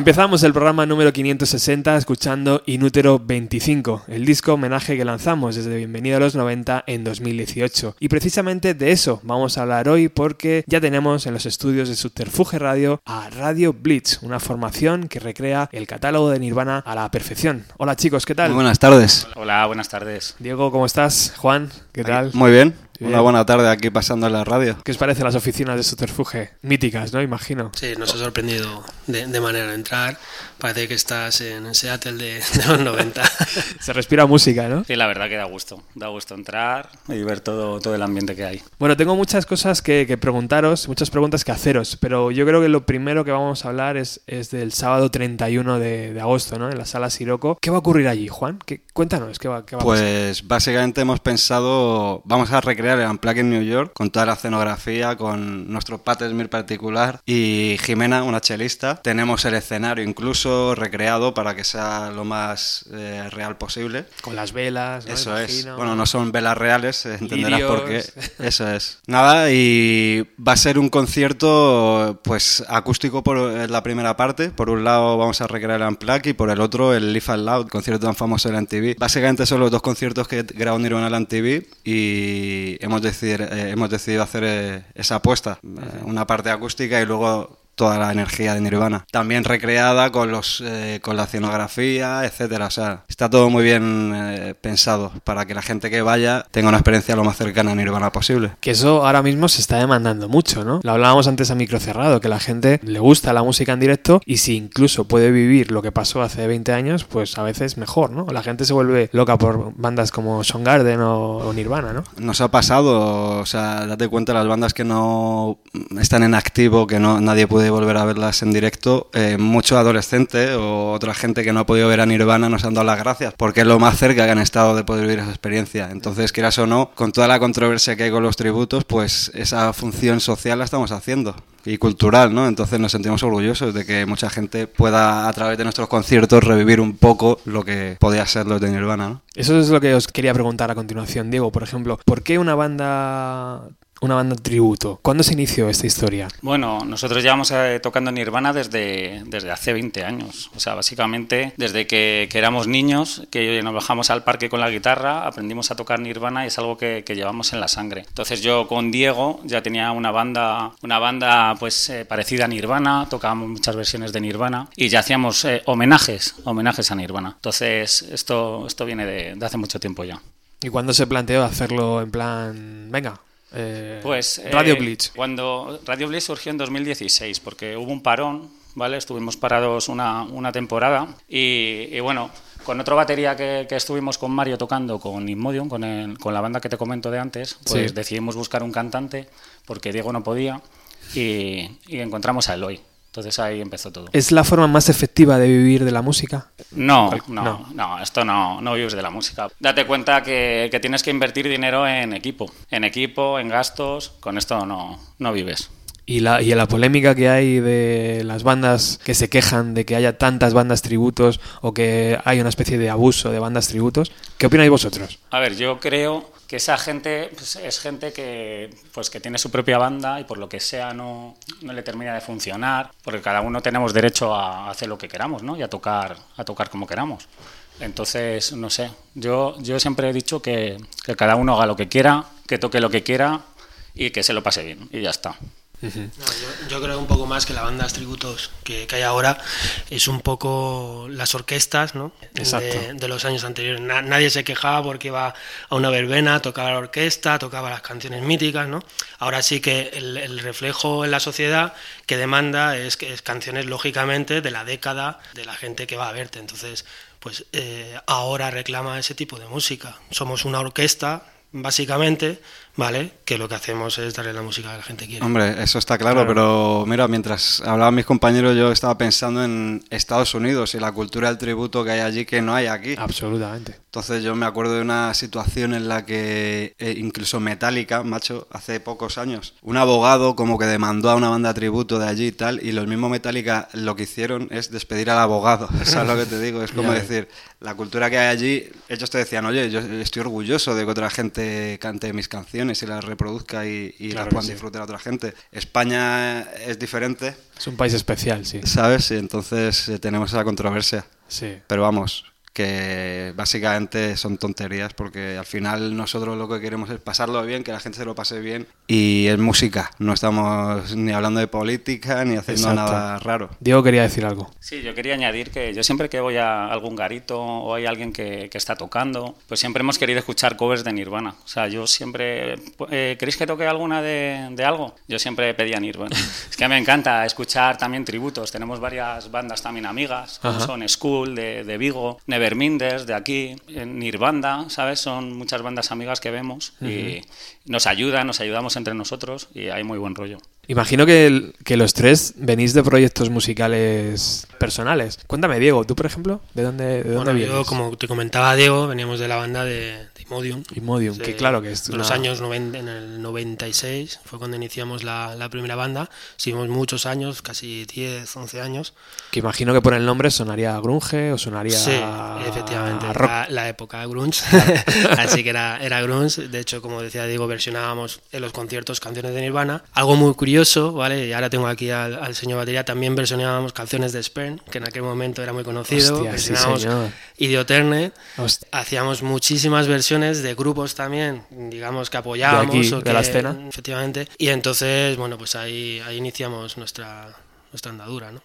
Empezamos el programa número 560 escuchando Inútero 25, el disco homenaje que lanzamos desde Bienvenido a los 90 en 2018. Y precisamente de eso vamos a hablar hoy porque ya tenemos en los estudios de Subterfuge Radio a Radio Blitz, una formación que recrea el catálogo de Nirvana a la perfección. Hola chicos, ¿qué tal? Muy buenas tardes. Hola, buenas tardes. Diego, ¿cómo estás? Juan, ¿qué tal? Muy bien. Una buena tarde aquí pasando en la radio. ¿Qué os parecen las oficinas de Subterfuge? Míticas, ¿no? Imagino. Sí, nos ha sorprendido de, de manera de entrar. Parece que estás en Seattle de, de los 90. Se respira música, ¿no? Sí, la verdad que da gusto. Da gusto entrar y ver todo, todo el ambiente que hay. Bueno, tengo muchas cosas que, que preguntaros, muchas preguntas que haceros, pero yo creo que lo primero que vamos a hablar es, es del sábado 31 de, de, agosto, ¿no? En la sala Siroco. ¿Qué va a ocurrir allí, Juan? ¿Qué, cuéntanos, ¿qué va, qué va pues, a pasar? Pues básicamente hemos pensado, vamos a recrear el Unplugged en New York con toda la escenografía, con nuestro Pat Smith particular y Jimena, una chelista. Tenemos el escenario incluso recreado para que sea lo más eh, real posible. Con las velas, ¿no? Eso Imagino. es. Bueno, no son velas reales, entenderás Lirios. por qué. Eso es. Nada, y va a ser un concierto pues acústico por la primera parte. Por un lado vamos a recrear el Unplugged y por el otro el Live Out Loud, concierto tan famoso de la MTV. Básicamente son los dos conciertos que grabó Nirvana en MTV y hemos decidido, eh, hemos decidido hacer eh, esa apuesta. Eh, una parte acústica y luego toda la energía de Nirvana. También recreada con los eh, con la escenografía, etcétera. O sea, está todo muy bien eh, pensado para que la gente que vaya tenga una experiencia lo más cercana a Nirvana posible. Que eso ahora mismo se está demandando mucho, ¿no? Lo hablábamos antes a micro cerrado, que la gente le gusta la música en directo y si incluso puede vivir lo que pasó hace 20 años, pues a veces mejor, ¿no? La gente se vuelve loca por bandas como Soundgarden o, o Nirvana, ¿no? Nos ha pasado, o sea, date cuenta las bandas que no están en activo, que no nadie puede volver a verlas en directo, eh, muchos adolescentes o otra gente que no ha podido ver a Nirvana nos han dado las gracias, porque es lo más cerca que han estado de poder vivir esa experiencia. Entonces, quieras o no, con toda la controversia que hay con los tributos, pues esa función social la estamos haciendo y cultural, ¿no? Entonces nos sentimos orgullosos de que mucha gente pueda a través de nuestros conciertos revivir un poco lo que podía ser los de Nirvana, ¿no? Eso es lo que os quería preguntar a continuación, Diego, por ejemplo, ¿por qué una banda una banda tributo. ¿Cuándo se inició esta historia? Bueno, nosotros llevamos eh, tocando Nirvana desde, desde hace 20 años. O sea, básicamente desde que, que, éramos niños, que nos bajamos al parque con la guitarra, aprendimos a tocar Nirvana y es algo que, que llevamos en la sangre. Entonces yo con Diego ya tenía una banda, una banda pues eh, parecida a Nirvana, tocábamos muchas versiones de Nirvana y ya hacíamos eh, homenajes, homenajes a Nirvana. Entonces esto, esto viene de, de hace mucho tiempo ya. ¿Y cuándo se planteó hacerlo en plan, venga, eh, pues Radio eh, Blitz. Cuando Radio Blitz surgió en 2016, porque hubo un parón, ¿vale? Estuvimos parados una, una temporada y, y, bueno, con otro batería que, que, estuvimos con Mario tocando con Inmodium, con, el, con la banda que te comento de antes, pues Sí. decidimos buscar un cantante porque Diego no podía y, y encontramos a Eloy. Entonces ahí empezó todo. ¿Es la forma más efectiva de vivir de la música? No, No. no, no, esto no, no vives de la música. Date cuenta que, que tienes que invertir dinero en equipo, en equipo, en gastos, con esto no, no vives. Y la, y la polémica que hay de las bandas que se quejan de que haya tantas bandas tributos o que hay una especie de abuso de bandas tributos, ¿qué opináis vosotros? A ver, yo creo que esa gente pues, es gente que pues que tiene su propia banda y por lo que sea no, no le termina de funcionar, porque cada uno tenemos derecho a hacer lo que queramos, ¿no? Y a tocar, a tocar como queramos. Entonces, no sé, yo, yo siempre he dicho que, que cada uno haga lo que quiera, que toque lo que quiera y que se lo pase bien, y ya está. No, yo, yo, creo un poco más que las bandas tributos que, que, hay ahora es un poco las orquestas ¿no? de, de, los años anteriores. Na, nadie se quejaba porque iba a una verbena, tocaba la orquesta, tocaba las canciones míticas. ¿no? Ahora sí que el, el reflejo en la sociedad que demanda es, es, canciones lógicamente de la década de la gente que va a verte. Entonces, pues eh, ahora reclama ese tipo de música. Somos una orquesta básicamente, ¿vale? Que lo que hacemos es darle la música que la gente quiere. Hombre, eso está claro, claro, pero mira, mientras hablaban mis compañeros, yo estaba pensando en Estados Unidos y la cultura del tributo que hay allí que no hay aquí. Absolutamente. Entonces yo me acuerdo de una situación en la que eh, incluso Metallica, macho, hace pocos años, un abogado como que demandó a una banda tributo de allí y tal, y los mismos Metallica lo que hicieron es despedir al abogado. ¿Sabes lo que te digo? Es como decir, la cultura que hay allí, ellos te decían, oye, yo estoy orgulloso de que otra gente cante mis canciones y las reproduzca y, las puedan disfrutar a otra gente. España es diferente. Es un país especial, sí. ¿Sabes? Y entonces eh, tenemos esa controversia. Sí. Pero vamos, que básicamente son tonterías porque al final nosotros lo que queremos es pasarlo bien, que la gente se lo pase bien y es música, no estamos ni hablando de política ni haciendo nada raro. Diego quería decir algo. Sí, yo quería añadir que yo siempre que voy a algún garito o hay alguien que, que está tocando, pues siempre hemos querido escuchar covers de Nirvana. O sea, yo siempre... Eh, ¿Queréis que toque alguna de, de algo? Yo siempre pedía Nirvana. es que me encanta escuchar también tributos. Tenemos varias bandas también amigas, como son School de, de Vigo, Neverminders de aquí, Nirvana, ¿sabes? Son muchas bandas amigas que vemos y nos ayudan, nos ayudamos entre nosotros y hay muy buen rollo. Imagino que, que, los tres venís de proyectos musicales personales. Cuéntame, Diego, tú, por ejemplo, ¿de dónde, de dónde vienes? Yo, como te comentaba Diego, veníamos de la banda de, de Imodium. Imodium, que claro que es En los años 90, en el 96 fue cuando iniciamos la, la, primera banda. Seguimos muchos años, casi 10, 11 años. Que imagino que por el nombre sonaría grunge o sonaría Sí, efectivamente, rock. La, la, época grunge. Así que era, era grunge. De hecho, como decía Diego, versionábamos en los conciertos canciones de Nirvana. Algo muy curioso, ¿vale? Y ahora tengo aquí al, al señor Batería, también versionábamos canciones de Spern, que en aquel momento era muy conocido. Hostia, versionábamos sí. Idioterne. Hostia. Hacíamos muchísimas versiones de grupos también, digamos, que apoyábamos. De aquí, o de que, la escena. Efectivamente. Y entonces, bueno, pues ahí, ahí iniciamos nuestra nuestra andadura, ¿no?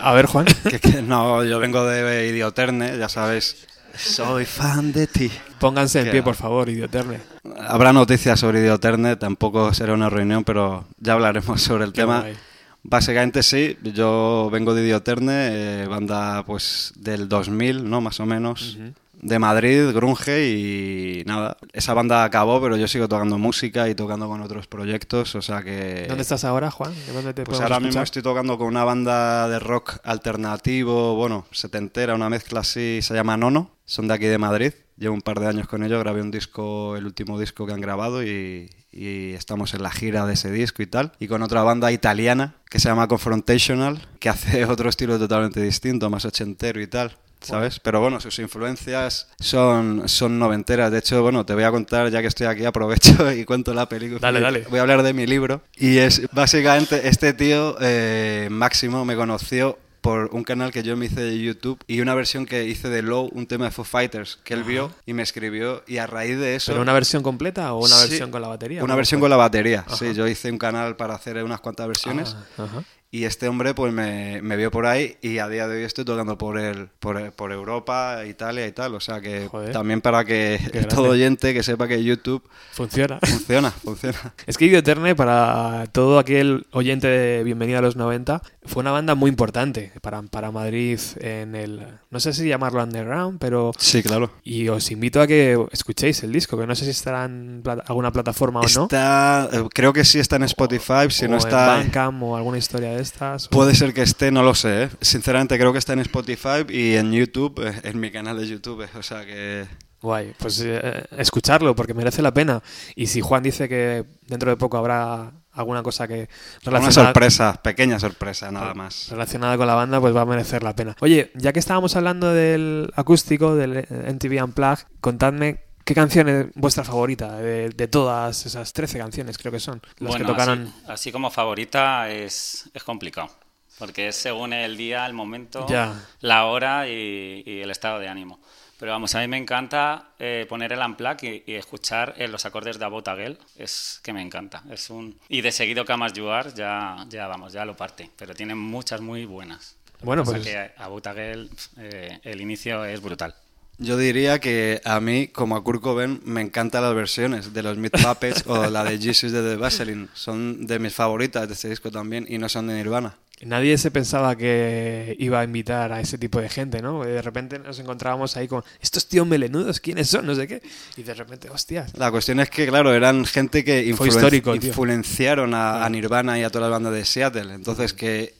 A ver, Juan. que, que, no, yo vengo de Idioterne, ya sabes. Soy fan de ti. Pónganse en pie, por favor, Idioterne. Habrá noticias sobre Idioterne, tampoco será una reunión, pero ya hablaremos sobre el Qué tema. guay. Básicamente sí, yo vengo de Idioterne, eh, banda pues del 2000, ¿no? Más o menos. Uh -huh. De Madrid, grunge y nada. Esa banda acabó, pero yo sigo tocando música y tocando con otros proyectos, o sea que... ¿Dónde estás ahora, Juan? ¿Dónde te pues ahora escuchar? mismo estoy tocando con una banda de rock alternativo, bueno, setentera, una mezcla así, se llama Nono, son de aquí de Madrid. Llevo un par de años con ellos, grabé un disco, el último disco que han grabado y, y, estamos en la gira de ese disco y tal. Y con otra banda italiana que se llama Confrontational, que hace otro estilo totalmente distinto, más ochentero y tal. ¿Sabes? Pero bueno, sus influencias son, son noventeras. De hecho, bueno, te voy a contar, ya que estoy aquí, aprovecho y cuento la película. Dale, dale. Voy a hablar de mi libro. Y es básicamente, este tío, eh, Máximo, me conoció por un canal que yo me hice de YouTube y una versión que hice de Low, un tema de Foo Fighters, que él Ajá. vio y me escribió y a raíz de eso... ¿Pero una versión completa o una Sí, versión con la batería? Una ¿Cómo versión con la batería, Ajá. sí. Yo hice un canal para hacer unas cuantas versiones. Ah, ajá. Y este hombre pues me, me vio por ahí y a día de hoy estoy tocando por el, por, por Europa, Italia y tal. O sea que Joder. también para que todo oyente que sepa que YouTube Funciona. funciona, funciona. Es que Idioterne, para todo aquel oyente de Bienvenido a los 90, fue una banda muy importante para, para Madrid en el... No sé si llamarlo underground, pero... Sí, claro. Y os invito a que escuchéis el disco, que no sé si estará en pla- alguna plataforma o no. Está, eh, creo que sí está en Spotify, si o no en está... Bandcamp o alguna historia de o- Puede ser que esté, no lo sé. ¿eh? Sinceramente creo que está en Spotify y en YouTube, eh, en mi canal de YouTube. eh, O sea que... Guay, pues eh, escucharlo porque merece la pena. Y si Juan dice que dentro de poco habrá alguna cosa que Una relacionada, sorpresa, pequeña sorpresa, nada más. relacionada con la banda, pues va a merecer la pena. Oye, ya que estábamos hablando del acústico, del MTV Unplugged, contadme qué canción es vuestra favorita de, de todas esas 13 canciones, creo que son, las Bueno, que tocaron. así, así como favorita es, es complicado. Porque es según el día, el momento, Ya. la hora y, y el estado de ánimo. Pero vamos, a mí me encanta eh, poner el unplug y, y escuchar eh, los acordes de About Again. Es que me encanta. Es un... Y de seguido Camas Juar ya, ya vamos, ya lo parte. Pero tiene muchas muy buenas. Bueno, pues que Again, eh, el inicio es brutal. Yo diría que a mí, como a Kurt Cobain, me encantan las versiones de los Meat Puppets o la de Jesus de The Vaseline. Son de mis favoritas de este disco también y no son de Nirvana. nadie se pensaba que iba a invitar a ese tipo de gente, ¿no? De repente nos encontrábamos ahí con estos tíos melenudos, ¿quiénes son? No sé qué. Y de repente, hostias. La cuestión es que, claro, eran gente que influen- histórico, influenciaron a, a Nirvana y a todas las bandas de Seattle. Entonces, que,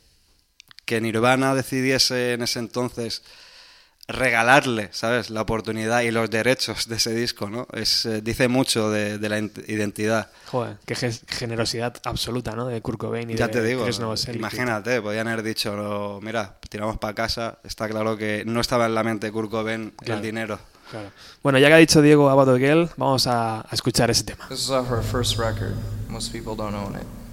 que Nirvana decidiese en ese entonces regalarle, ¿sabes? La oportunidad y los derechos de ese disco, ¿no? Es, eh, dice mucho de, la identidad. Joder, qué generosidad absoluta, ¿no? De Kurt Cobain y ya de te digo, imagínate, podían haber dicho, mira, tiramos para casa, está claro que no estaba en la mente de Kurt Cobain el dinero. Bueno, ya que ha dicho Diego Abado vamos a, a escuchar ese tema. This is our first record. Most people don't own it.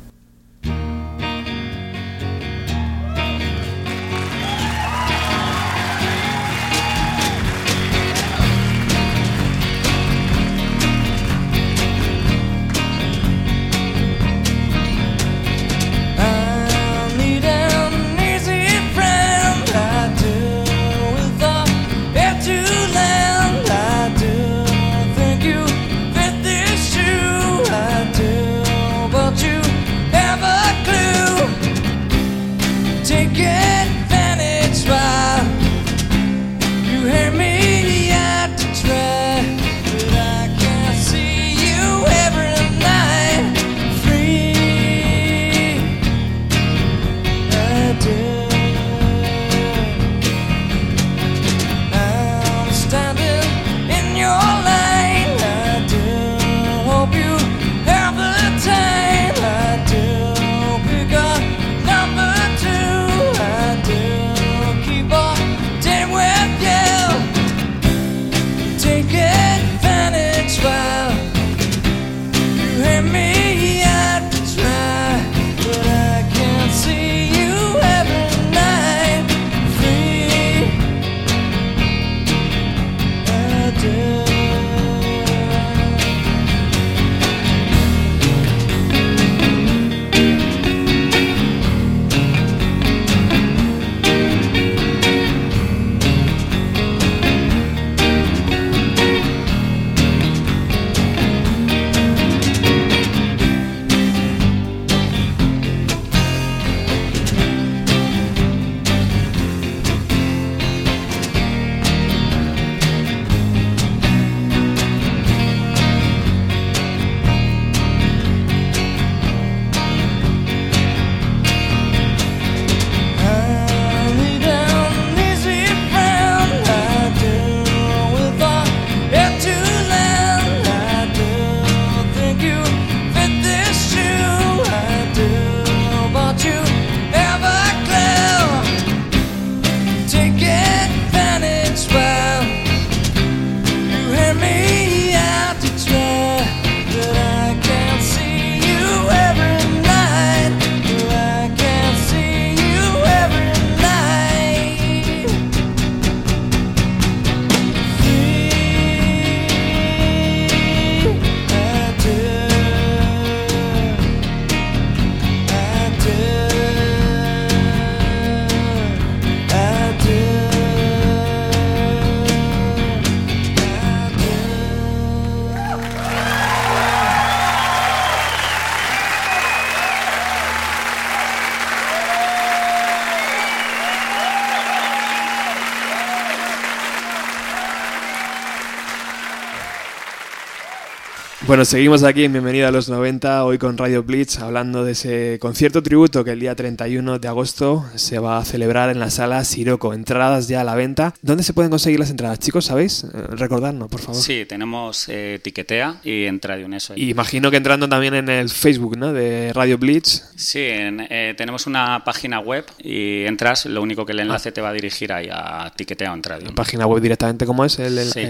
Bueno, seguimos aquí en Bienvenida a los 90, hoy con Radio Blitz, hablando de ese concierto tributo que el día 31 de agosto se va a celebrar en la sala Siroco. Entradas ya a la venta. ¿Dónde se pueden conseguir las entradas, chicos? ¿Sabéis? Eh, recordadnos, por favor. Sí, tenemos eh, Tiquetea y entra de un eso. Y imagino que entrando también en el Facebook, ¿no? De Radio Blitz. Sí, eh, tenemos una página web y entras, lo único que el enlace ah. te va a dirigir ahí a Tiquetea o Entradio. ¿La página web directamente cómo es? El, sí.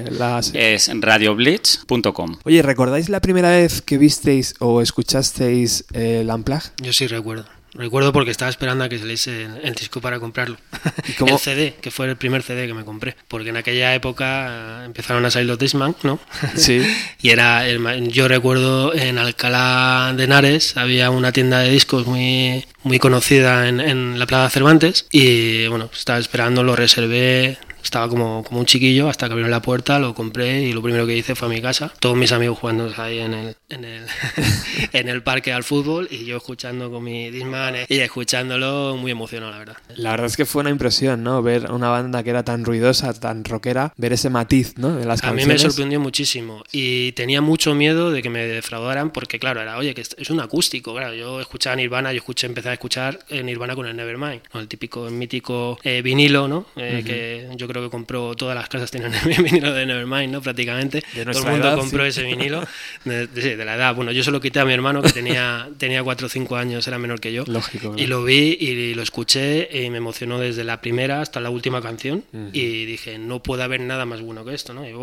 Es radioblitz.com. Oye, ¿recordáis la primera vez que visteis o escuchasteis el Unplugged? Yo sí recuerdo. Recuerdo porque estaba esperando a que saliese el disco para comprarlo. ¿Y El CD, que fue el primer CD que me compré. Porque en aquella época empezaron a salir los Disman, ¿no? Sí. y era, yo recuerdo en Alcalá de Henares había una tienda de discos muy, muy conocida en, en la Plaza Cervantes. Y bueno, estaba esperando, lo reservé, estaba como, como un chiquillo hasta que abrieron la puerta, lo compré y lo primero que hice fue a mi casa. Todos mis amigos jugando ahí en el, en el, en el parque al fútbol y yo escuchando con mi Disman y escuchándolo muy emocionado, la verdad. La verdad es que fue una impresión, ¿no? Ver una banda que era tan ruidosa, tan rockera, ver ese matiz, ¿no? De las a mí me sorprendió muchísimo y tenía mucho miedo de que me defraudaran porque, claro, era, oye, que es un acústico, claro. Yo escuchaba Nirvana, yo escuché, empecé a escuchar Nirvana con el Nevermind, el típico, el mítico eh, vinilo, ¿no? Eh, que yo creo creo que compró todas las casas tienen el vinilo de Nevermind, ¿no? Prácticamente. Todo el mundo compró ese vinilo de, de, la edad. Bueno, yo se lo quité a mi hermano que tenía, tenía 4 o 5 años, era menor que yo. Lógico. Y lo vi y lo escuché y me emocionó desde la primera hasta la última canción. Y dije, no puede haber nada más bueno que esto, ¿no? Y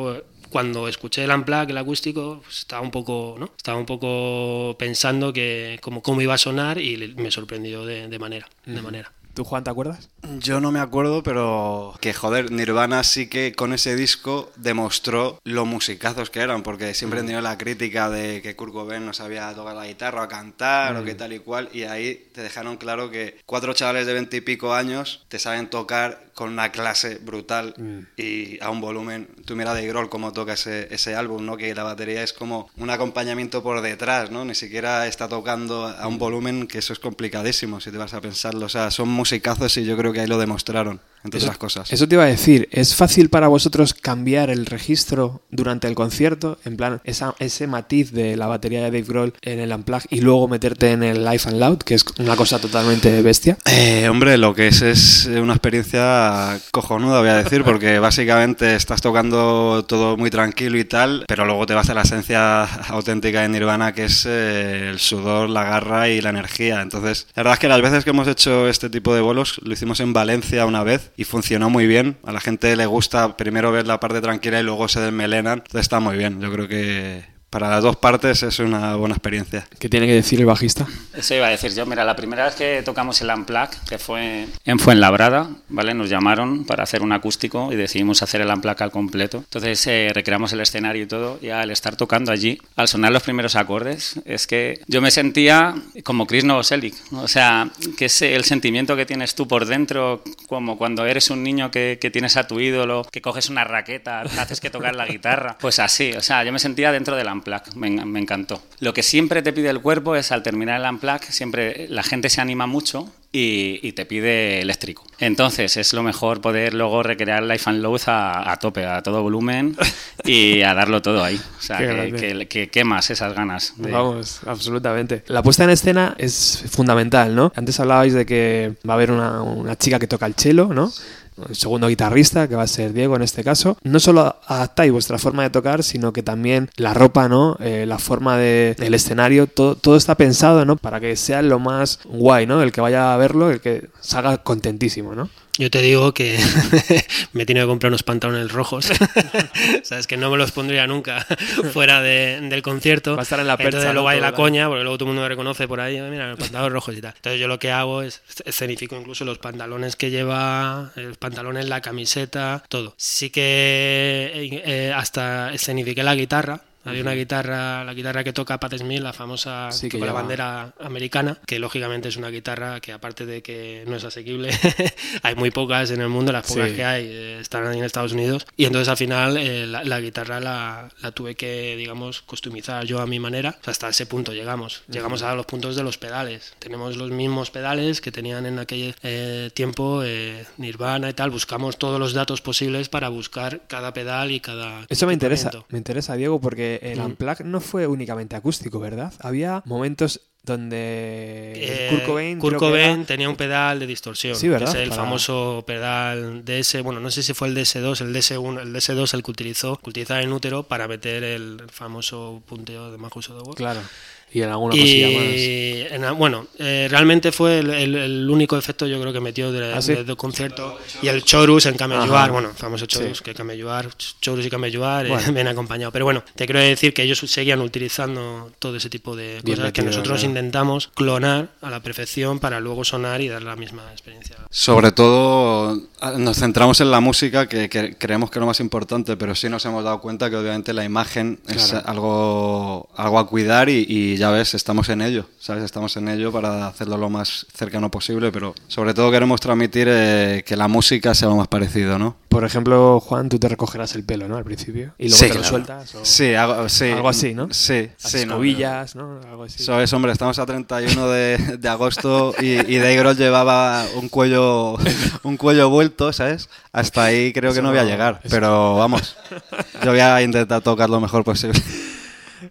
cuando escuché el Unplugged, el acústico, pues, estaba un poco, ¿no? Estaba un poco pensando que cómo, cómo iba a sonar y me sorprendió de, de manera, de manera. ¿Tú, Juan, te acuerdas? Yo no me acuerdo, pero que joder, Nirvana sí que con ese disco demostró lo musicazos que eran, porque siempre han tenido la crítica de que Kurt Cobain no sabía tocar la guitarra o cantar o que tal y cual, y ahí te dejaron claro que cuatro chavales de veinte y pico años te saben tocar con una clase brutal y a un volumen. Tú mira de Grohl cómo toca ese, ese álbum, ¿no? Que la batería es como un acompañamiento por detrás, ¿no? Ni siquiera está tocando a un volumen que eso es complicadísimo si te vas a pensarlo. O sea, son musicazos y yo creo que ahí lo demostraron entre eso, otras cosas. Eso te iba a decir, ¿es fácil para vosotros cambiar el registro durante el concierto? En plan, esa, ese matiz de la batería de Dave Grohl en el Unplugged y luego meterte en el Live and Loud, que es una cosa totalmente bestia. Eh, hombre, lo que es es una experiencia cojonuda, voy a decir, porque básicamente estás tocando todo muy tranquilo y tal, pero luego te vas a la esencia auténtica de Nirvana, que es eh, el sudor, la garra y la energía. Entonces, la verdad es que las veces que hemos hecho este tipo de bolos, lo hicimos en Valencia una vez y funcionó muy bien. A la gente le gusta primero ver la parte tranquila y luego se desmelenan. Entonces está muy bien. Yo creo que para las dos partes es una buena experiencia. ¿Qué tiene que decir el bajista? Eso iba a decir yo. Mira, la primera vez que tocamos el Unplugged, que fue en Fuenlabrada, ¿vale? Nos llamaron para hacer un acústico y decidimos hacer el Unplugged al completo. Entonces eh, recreamos el escenario y todo, y al estar tocando allí, al sonar los primeros acordes, es que yo me sentía como Chris Novoselic. O sea, que es el sentimiento que tienes tú por dentro, como cuando eres un niño que, que tienes a tu ídolo, que coges una raqueta, haces que tocar la guitarra. Pues así, o sea, yo me sentía dentro del Unplugged me, me, encantó. Lo que siempre te pide el cuerpo es al terminar el unplug, siempre la gente se anima mucho y, te pide eléctrico. Entonces es lo mejor poder luego recrear Life and Loath a, tope, a todo volumen y a darlo todo ahí. O sea, que, que, quemas esas ganas. Vamos, absolutamente. La puesta en escena es fundamental, ¿no? Antes hablabais de que va a haber una, una chica que toca el cello, ¿no? El segundo guitarrista, que va a ser Diego en este caso, no solo adaptáis vuestra forma de tocar, sino que también la ropa, ¿no? Eh, la forma de, del escenario, todo, todo está pensado, ¿no? Para que sea lo más guay, ¿no? El que vaya a verlo, el que salga contentísimo, ¿no? Yo te digo que me he tenido que comprar unos pantalones rojos. Sabes que no me los pondría nunca fuera de, del concierto. Va a estar en la percha. Entonces luego hay la coña, porque luego todo el mundo me reconoce por ahí. Mira, los pantalones rojos y tal. Entonces yo lo que hago es escenifico incluso los pantalones que lleva, los pantalones, la camiseta, todo. Sí que eh, eh, hasta escenifiqué la guitarra había una guitarra, la guitarra que toca Pat Smith, la famosa con la bandera americana, que lógicamente es una guitarra que aparte de que no es asequible, hay muy pocas en el mundo, las pocas que hay eh, están ahí en Estados Unidos. Y entonces al final eh, la, guitarra la, la, tuve que, digamos, customizar yo a mi manera. hasta ese punto llegamos. Llegamos a los puntos de los pedales. Tenemos los mismos pedales que tenían en aquel eh, tiempo Nirvana y tal. Buscamos todos los datos posibles para buscar cada pedal y cada... Eso me interesa, me interesa, Diego, porque el mm. Unplugged no fue únicamente acústico, ¿verdad? Había momentos donde eh, Kurt Cobain, tenía un pedal de distorsión, sí, ¿verdad? es el famoso pedal DS, bueno, no sé si fue el DS2, el DS1, el DS2 el que utilizó, que utilizaba en útero para meter el famoso punteo de Magus Software. Claro. Y en alguna cosilla más. bueno, eh, realmente fue el, único efecto yo creo que metió del ¿Ah, concierto. Y el chorus en Camelluar, bueno, famoso chorus, que Camelluar, chorus y Camelluar eh, bueno. acompañado. Pero bueno, te quiero decir que ellos seguían utilizando todo ese tipo de cosas que nosotros intentamos clonar a la perfección para luego sonar y dar la misma experiencia. Sobre todo nos centramos en la música, que, creemos que es lo más importante, pero sí nos hemos dado cuenta que obviamente la imagen es algo, algo a cuidar y ya ves, estamos en ello, ¿sabes? Estamos en ello para hacerlo lo más cercano posible, pero sobre todo queremos transmitir eh, que la música sea lo más parecido, ¿no? Por ejemplo, Juan, tú te recogerás el pelo, ¿no? Al principio. Y luego te lo sueltas. Sí, algo, sí. Algo así, ¿no? Sí, Las sí. Escobillas, ¿no? Algo así. Es, hombre, estamos a 31 de, de agosto y, y Dave llevaba un cuello, un cuello vuelto, ¿sabes? Hasta ahí creo que no voy a llegar, pero vamos, yo voy a intentar tocar lo mejor posible.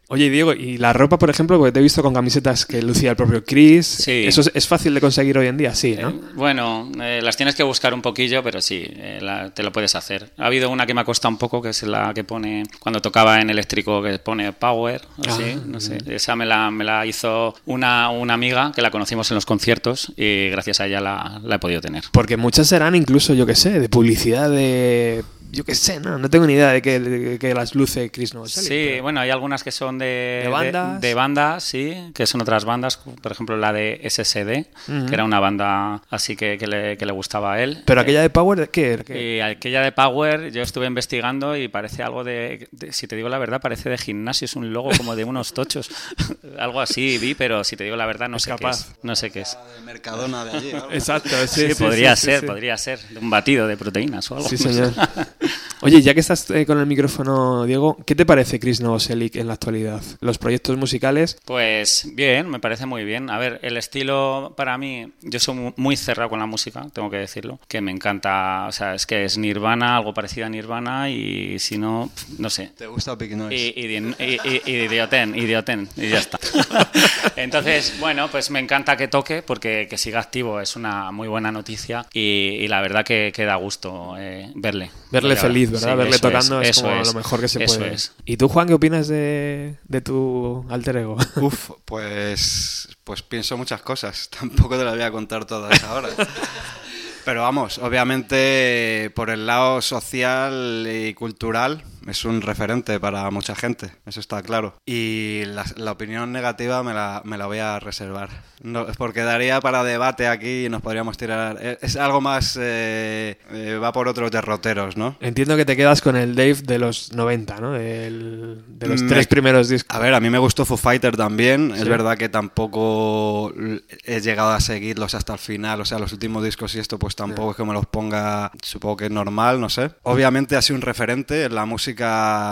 Oye, Diego, ¿y la ropa, por ejemplo? Porque te he visto con camisetas que lucía el propio Chris. Sí. ¿Eso es, es fácil de conseguir hoy en día? Sí, ¿no? Eh, bueno, eh, las tienes que buscar un poquillo, pero sí, eh, la- te lo puedes hacer. Ha habido una que me ha costado un poco, que es la que pone, cuando tocaba en eléctrico, que pone Power, así, Ah, no sé. Esa me la, me la hizo una, una amiga que la conocimos en los conciertos y gracias a ella la, la he podido tener. Porque muchas serán incluso, yo qué sé, de publicidad de... Yo qué sé, no, no tengo ni idea de que, de que las luce Chris Novoselic. Sí, pero- bueno, hay algunas que son de, ¿De bandas? de, bandas, sí, que son otras bandas, por ejemplo la de SSD, que era una banda así que, que le, que le gustaba a él. Pero aquella de Power, ¿qué? ¿Qué? Y aquella de Power, yo estuve investigando y parece algo de, de- si te digo la verdad, parece de gimnasio, es un logo como de unos tochos. algo así vi, pero si te digo la verdad, no sé capaz. qué es. No sé qué es. De Mercadona de allí. algo. Exacto, Sí, sí, podría sí, ser, sí. podría ser. De un batido de proteínas o algo. Sí, señor. Oye, ya que estás eh, con el micrófono, Diego, ¿qué te parece Chris Novoselic en la actualidad? Los proyectos musicales. Pues bien, me parece muy bien. A ver, el estilo para mí, yo soy mu- muy cerrado con la música, tengo que decirlo, que me encanta, o sea, es que es Nirvana, algo parecido a Nirvana y si no, no sé. ¿Te gusta Big Noise? Y, y, y- y- y idioten, idioten, y ya está. Entonces, bueno, pues me encanta que toque porque que siga activo es una muy buena noticia y, y la verdad que, que da gusto eh, verle. Verle Feliz, ¿verdad? sí, Verle eso tocando es, como es, lo mejor que se eso puede. es. ¿Y tú, Juan, qué opinas de, de tu alter ego? Uf, pues, pues pienso muchas cosas. Tampoco te las voy a contar todas ahora. Pero vamos, obviamente por el lado social y cultural es un referente para mucha gente, eso está claro. Y la, la opinión negativa me la, me la voy a reservar. No, porque daría para debate aquí y nos podríamos tirar... Es, es algo más... eh, eh, va por otros derroteros, ¿no? Entiendo que te quedas con el Dave de los 90, ¿no? De los Me- tres primeros discos. A ver, a mí me gustó Foo Fighter también. Sí. Es verdad que tampoco he llegado a seguirlos hasta el final. O sea, los últimos discos y esto, pues tampoco es que me los ponga. Supongo que es normal, no sé. Obviamente ha sido un referente en la música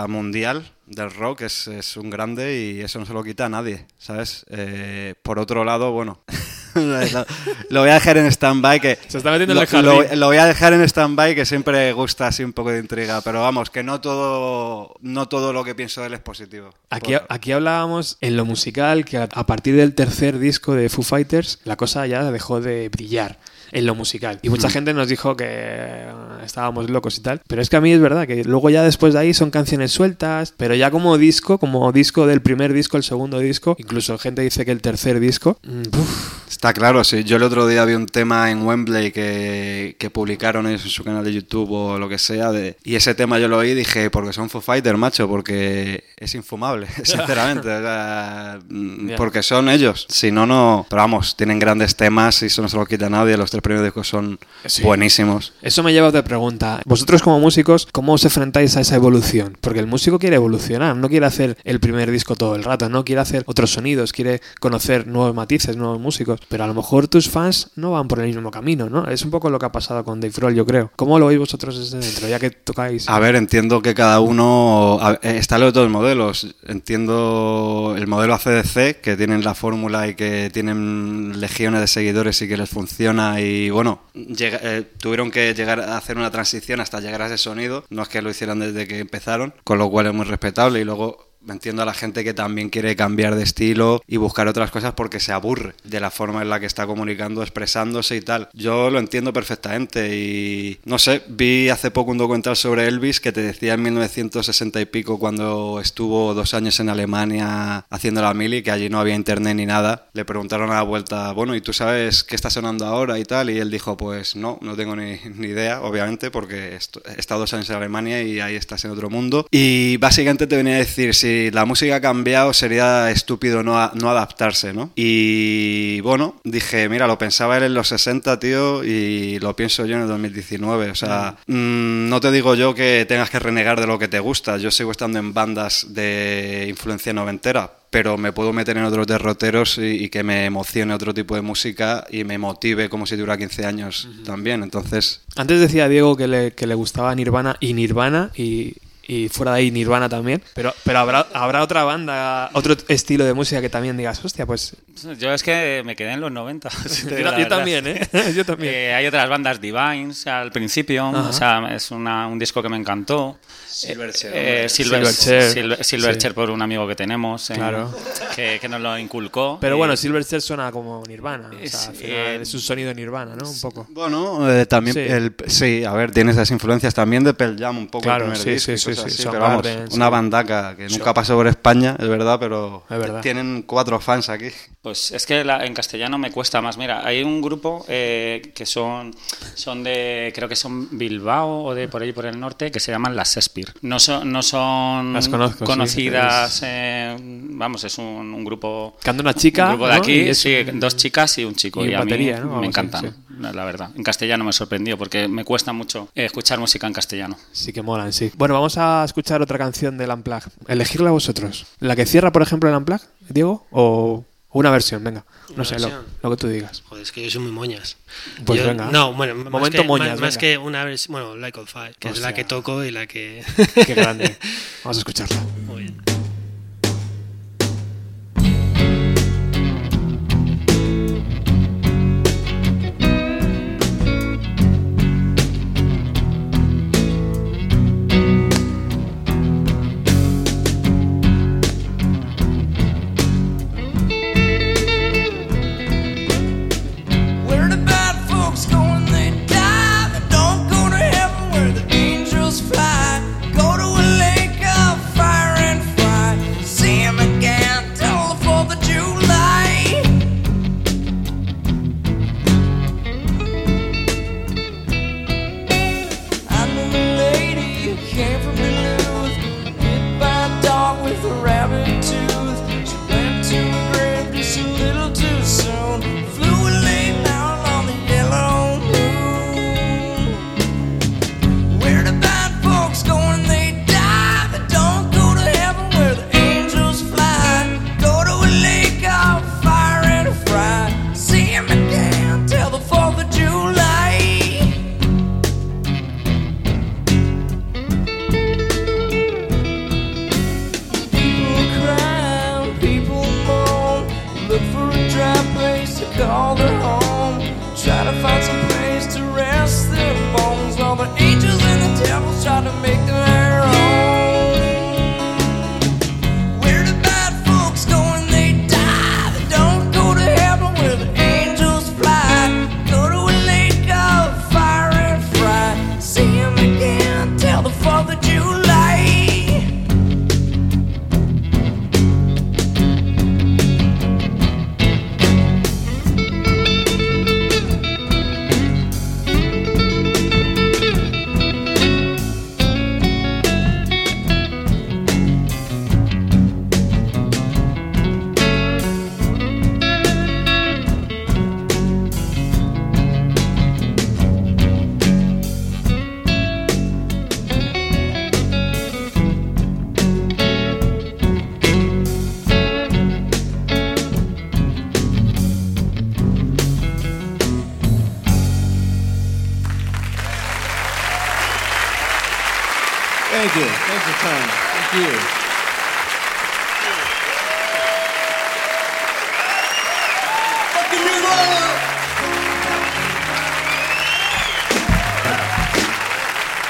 mundial del rock. Es, es un grande y eso no se lo quita a nadie, ¿sabes? Eh, por otro lado, bueno. lo, lo voy a dejar en stand-by que Se está metiendo en lo, el jardín. lo- lo voy a dejar en stand-by que siempre gusta así un poco de intriga pero vamos que no todo no todo lo que pienso de él es positivo Aquí, Por- aquí hablábamos en lo musical que a, a partir del tercer disco de Foo Fighters la cosa ya dejó de brillar en lo musical. Y mucha gente nos dijo que eh, estábamos locos y tal. Pero es que a mí es verdad que luego ya después de ahí son canciones sueltas, pero ya como disco, como disco del primer disco, el segundo disco, incluso gente dice que el tercer disco, mm, uf, Está claro, sí. Yo el otro día vi un tema en Wembley que, que publicaron ellos en su canal de YouTube o lo que sea, de, y ese tema yo lo oí y dije, porque son Foo Fighters, macho, porque es infumable, sinceramente. o sea, mm. Porque son ellos. Si no, no. Pero vamos, tienen grandes temas y eso no se lo quita nadie. Los tres primeros discos son Sí. buenísimos. Eso me lleva a otra pregunta. Vosotros como músicos, ¿cómo os enfrentáis a esa evolución? Porque el músico quiere evolucionar, no quiere hacer el primer disco todo el rato, no quiere hacer otros sonidos, quiere conocer nuevos matices, nuevos músicos. Pero a lo mejor tus fans no van por el mismo camino, ¿no? Es un poco lo que ha pasado con Dave Grohl, yo creo. ¿Cómo lo veis vosotros desde dentro, ya que tocáis? A ver, entiendo que cada uno. Está lo de todos los modelos. Entiendo el modelo ACDC, que tienen la fórmula y que tienen legiones de seguidores y que les funciona. Y bueno, eh, tuvieron que llegar a hacer una transición hasta llegar a ese sonido. No es que lo hicieran desde que empezaron, con lo cual es muy respetable. Y luego. Entiendo a la gente que también quiere cambiar de estilo y buscar otras cosas porque se aburre de la forma en la que está comunicando, expresándose y tal. Yo lo entiendo perfectamente y no sé, vi hace poco un documental sobre Elvis que te decía en 1960 y pico cuando estuvo dos años en Alemania haciendo la mili, que allí no había internet ni nada. Le preguntaron a la vuelta, bueno, ¿y tú sabes qué está sonando ahora y tal? Y él dijo, pues no, no tengo ni, ni idea, obviamente, porque he estado dos años en Alemania y ahí estás en otro mundo. Y básicamente te venía a decir, si la música ha cambiado, sería estúpido no, a- no adaptarse, ¿no? Y bueno, dije, mira, lo pensaba él en los 60, tío, y lo pienso yo en el 2019. O sea, mm, no te digo yo que tengas que renegar de lo que te gusta. Yo sigo estando en bandas de influencia noventera, pero me puedo meter en otros derroteros y, y que me emocione otro tipo de música y me motive como si tuviera 15 años también. Entonces, Antes decía Diego que le, que le gustaba Nirvana y Nirvana y, y fuera de ahí Nirvana también. Pero, pero habrá, habrá otra banda, otro estilo de música que también digas, hostia, pues. Yo es que me quedé en los 90. yo, también, ¿eh? yo también. Eh, hay otras bandas, Divines al principio, o sea, es un disco que me encantó. Silverchair. Eh, Silverchair, por un amigo que tenemos, claro. que, que, nos lo inculcó. Pero bueno, Silverchair suena como Nirvana, o sea, es un sonido Nirvana, ¿no? Un poco. Bueno, eh, también, El, sí, a ver, tiene esas influencias también de Pearl Jam un poco. Claro, sí, sí, sí, pero vamos, una bandaca que nunca pasó por España, es verdad, pero tienen cuatro fans aquí. Pues es que en castellano me cuesta más. Mira, hay un grupo eh, que son, son de, creo que son Bilbao o de por ahí por el norte, que se llaman las Shakespeare. No son, no son conocidas, eh, vamos, es un, grupo... Canta una chica, un grupo de aquí, sí, dos chicas y un chico. Y, a mí me encantan, la verdad. En castellano me sorprendió porque me cuesta mucho escuchar música en castellano. Sí que molan, sí. Bueno, vamos a escuchar otra canción del Unplug. Elegirla vosotros. ¿La que cierra, por ejemplo, el Unplug, Diego? ¿O una versión, venga. No sé, lo, lo, que tú digas. Joder, es que yo soy muy moñas. Pues venga. No, bueno, Momento más que, moñas, más, que una versión. Bueno, Like on Fire, que es la que toco y la que. Qué grande. Vamos a escucharla.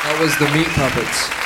Muy was the Meat Puppets.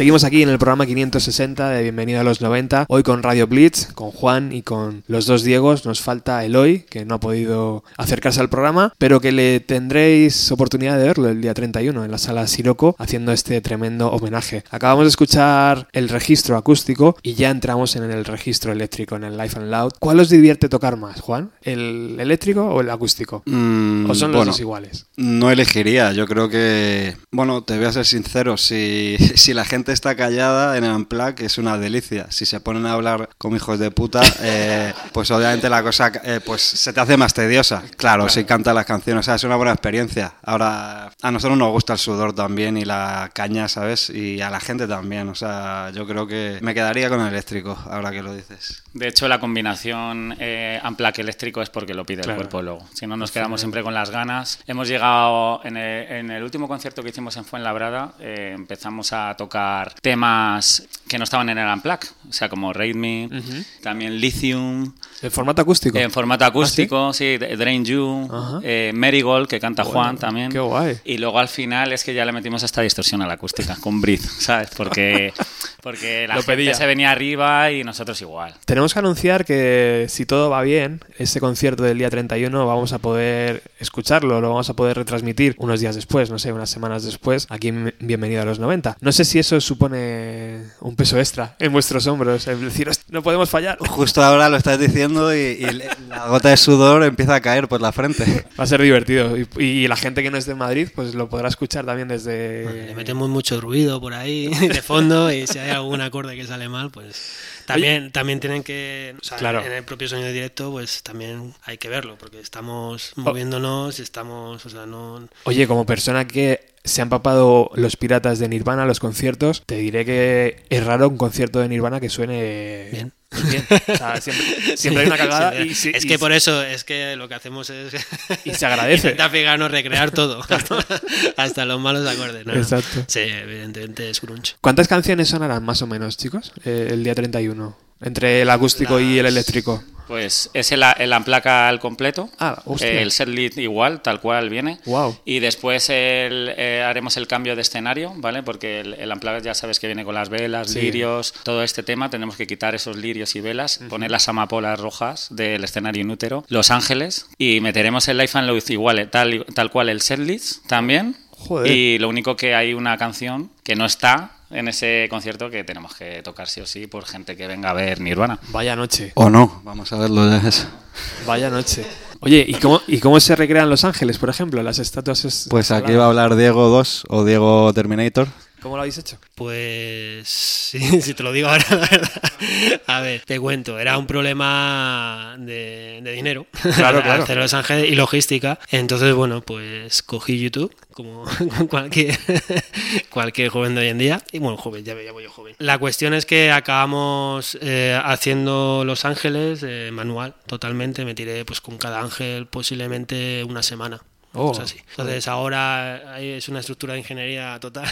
Seguimos aquí en el programa 560 de Bienvenido a los 90, hoy con Radio Blitz, con Juan y con los dos Diegos. Nos falta Eloy, que no ha podido acercarse al programa, pero que le tendréis oportunidad de verlo el día 31 en la sala Siroco, haciendo este tremendo homenaje. Acabamos de escuchar el registro acústico y ya entramos en el registro eléctrico, en el Life and Loud. ¿Cuál os divierte tocar más, Juan? ¿El eléctrico o el acústico? Mm, ¿O son los dos iguales? No elegiría, yo creo que... Bueno, te voy a ser sincero, si, si la gente gente está callada en el Unplugged es una delicia. Si se ponen a hablar como hijos de puta, eh, pues obviamente la cosa eh, pues se te hace más tediosa. Claro, si canta las canciones, o sea, es una buena experiencia. Ahora, a nosotros nos gusta el sudor también y la caña, ¿sabes? Y a la gente también. O sea, yo creo que me quedaría con el eléctrico, ahora que lo dices. De hecho, la combinación eh, Unplugged eléctrico es porque lo pide el cuerpo luego. Si no, nos quedamos siempre con las ganas. Hemos llegado en el, en el último concierto que hicimos en Fuenlabrada, eh, empezamos a tocar temas que no estaban en el Unplugged, o sea, como Raid Me, también Lithium. ¿En formato acústico? En formato acústico, ¿Ah, sí? Drain You, eh, Marigold, que canta Juan también. Qué guay. Y luego al final es que ya le metimos esta distorsión a la acústica, con Breathe, ¿sabes? Porque, porque la gente se venía arriba y nosotros igual. Tenemos que anunciar que si todo va bien, este concierto del día 31 vamos a poder escucharlo, lo vamos a poder retransmitir unos días después, no sé, unas semanas después, aquí en Bienvenido a los 90. No sé si eso supone un peso extra en vuestros hombros, es decir, no podemos fallar. Justo ahora lo estás diciendo y, la gota de sudor empieza a caer por la frente. Va a ser divertido y, la gente que no es de Madrid pues lo podrá escuchar también desde... le metemos mucho ruido por ahí de fondo y si hay algún acorde que sale mal, pues también, también tienen que, claro. en el propio sonido directo, pues también hay que verlo, porque estamos oh. moviéndonos y estamos, o sea, no... Oye, como persona que se han papado los piratas de Nirvana los conciertos, te diré que es raro un concierto de Nirvana que suene bien. Bien. O sea, siempre, hay una cagada. es que por eso es que lo que hacemos es. Y se agradece. Intentar pegarnos, recrear todo. hasta, los malos acordes. ¿no? Exacto. Sí, evidentemente es grunge. ¿Cuántas canciones sonarán más o menos, chicos? Eh, el día 31. Entre el acústico y el eléctrico. Pues es el, el amplaca al completo. Ah, El setlist igual, tal cual viene. Wow. Y después el, eh, haremos el cambio de escenario, ¿vale? Porque el, el amplaca ya sabes que viene con las velas, lirios, todo este tema. Tenemos que quitar esos lirios y velas, poner las amapolas rojas del escenario inútero, Los Ángeles, y meteremos el Life and Luz igual, eh, tal, tal cual el setlist también. Joder. Y lo único que hay una canción que no está en ese concierto que tenemos que tocar sí o sí por gente que venga a ver Nirvana. Vaya noche. O no, vamos a verlo ya. Vaya noche. Oye, ¿y cómo, ¿y cómo se recrean Los Ángeles, por ejemplo? Las estatuas. Pues aquí va a hablar Diego 2 o Diego Terminator. ¿Cómo lo habéis hecho? Pues sí, si te lo digo ahora, la verdad. A ver, te cuento, era un problema de, dinero. Claro, claro. Hacer Los Ángeles y logística. Entonces, bueno, pues cogí YouTube, como cualquier, cualquier joven de hoy en día. Y bueno, joven, ya, ya voy yo joven. La cuestión es que acabamos eh, haciendo Los Ángeles eh, manual, totalmente. Me tiré pues con cada ángel posiblemente una semana. Oh, Entonces ahora es una estructura de ingeniería total.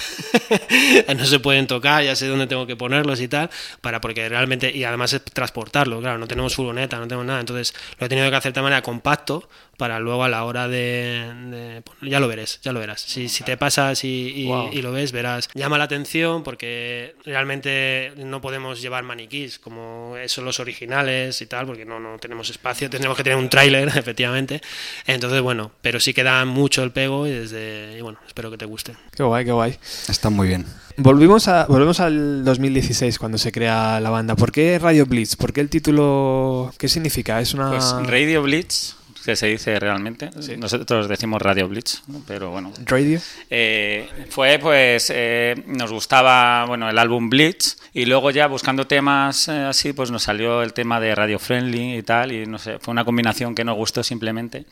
no se pueden tocar, ya sé dónde tengo que ponerlos y tal, para porque realmente, y además es transportarlo, claro, no tenemos furgoneta, no tenemos nada, entonces lo he tenido que hacer de manera compacto para luego a la hora de, ya lo verás, ya lo verás. Si, si te pasas y, y, lo ves, verás. Llama la atención porque realmente no podemos llevar maniquís como son los originales y tal, porque no, no tenemos espacio, tenemos que tener un tráiler, efectivamente. Entonces, bueno, pero sí que da mucho el pego y desde y bueno, espero que te guste. Qué guay, qué guay. Está muy bien. Volvimos, a, volvemos al 2016 cuando se crea la banda. ¿Por qué Radio Blitz? ¿Por qué el título? ¿Qué significa? Es una... Pues Radio Blitz que se dice realmente. Nosotros decimos Radio Blitz, pero bueno. Radio. Eh, fue pues eh, nos gustaba bueno el álbum Blitz y luego ya buscando temas eh, así pues nos salió el tema de Radio Friendly y tal y no sé fue una combinación que nos gustó simplemente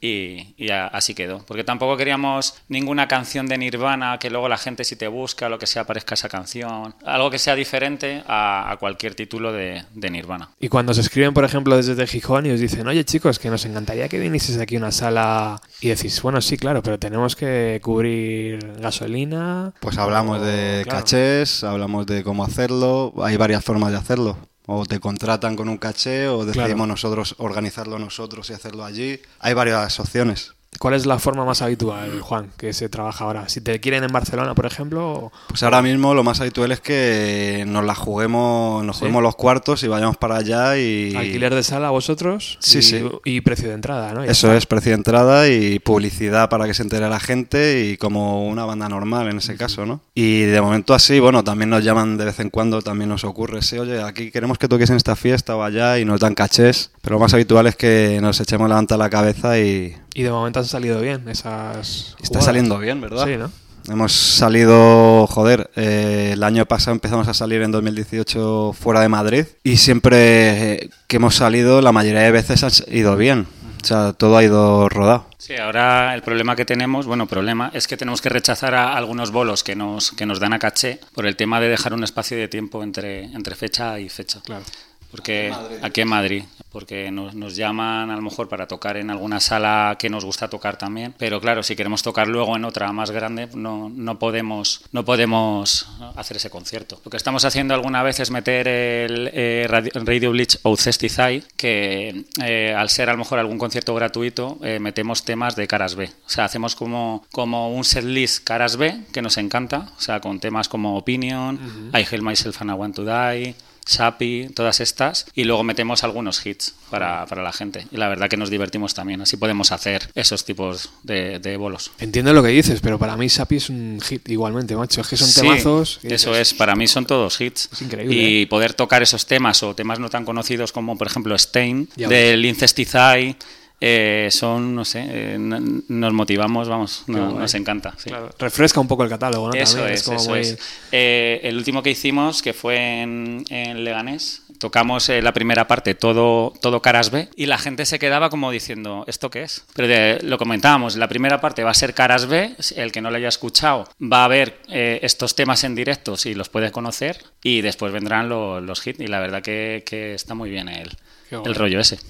y, así quedó porque tampoco queríamos ninguna canción de Nirvana que luego la gente si te busca lo que sea aparezca esa canción algo que sea diferente a, cualquier título de, de Nirvana. Y cuando se escriben por ejemplo desde Gijón y os dicen oye chicos que nos encantaría que vinieses aquí a una sala y decís, bueno, sí, claro, pero tenemos que cubrir gasolina. Pues hablamos de cachés, hablamos de cómo hacerlo, hay varias formas de hacerlo. O te contratan con un caché o decidimos nosotros organizarlo nosotros y hacerlo allí. Hay varias opciones. ¿Cuál es la forma más habitual, Juan, que se trabaja ahora? Si te quieren en Barcelona, por ejemplo. Pues ahora mismo lo más habitual es que nos la juguemos, nos juguemos los cuartos y vayamos para allá y. Alquiler de sala vosotros. Sí, y, sí. Y precio de entrada, ¿no? Eso es, precio de entrada y publicidad para que se entere la gente y como una banda normal en ese caso, ¿no? Y de momento así, bueno, también nos llaman de vez en cuando, también nos ocurre, sí, oye, aquí queremos que toques en esta fiesta o allá y nos dan cachés, pero lo más habitual es que nos echemos la manta a la cabeza y y de momento han salido bien esas. Está saliendo bien, ¿verdad? Sí, ¿no? Hemos salido, joder, eh, el año pasado empezamos a salir en 2018 fuera de Madrid y siempre que hemos salido la mayoría de veces ha ido bien. O sea, todo ha ido rodado. Sí, ahora el problema que tenemos, bueno, problema es que tenemos que rechazar a algunos bolos que nos, que nos dan a caché por el tema de dejar un espacio de tiempo entre, entre fecha y fecha. Claro. Porque aquí en Madrid, porque nos, nos, llaman a lo mejor para tocar en alguna sala que nos gusta tocar también, pero claro, si queremos tocar luego en otra más grande, no, no podemos no podemos hacer ese concierto. Lo que estamos haciendo alguna vez es meter el eh, Radio Bleach o Cesticide, que eh, al ser a lo mejor algún concierto gratuito, eh, metemos temas de caras B. O sea, hacemos como, como un setlist caras B, que nos encanta, o sea, con temas como Opinion, uh -huh. I Hate Myself and I Want to Die, Sapi, todas estas, y luego metemos algunos hits para, para, la gente. Y la verdad que nos divertimos también, así podemos hacer esos tipos de, de, bolos. Entiendo lo que dices, pero para mí Sapi es un hit igualmente, macho. Es que son sí, temazos. Eso es, para mí son todos hits. Es increíble. Y ¿eh? poder tocar esos temas o temas no tan conocidos como, por ejemplo, Stain, del Incesticide. Eh, son, no sé, eh, nos motivamos, vamos, no, nos encanta. Sí. Claro. Refresca un poco el catálogo, ¿no? Eso También es, es, como eso muy... es. Eh, el último que hicimos, que fue en, en Leganés, tocamos la primera parte todo, todo caras B y la gente se quedaba como diciendo, ¿esto qué es? Pero de, lo comentábamos, la primera parte va a ser caras B, el que no lo haya escuchado va a ver estos temas en directo si los puede conocer y después vendrán lo, los hits y la verdad que, que está muy bien el, el rollo ese.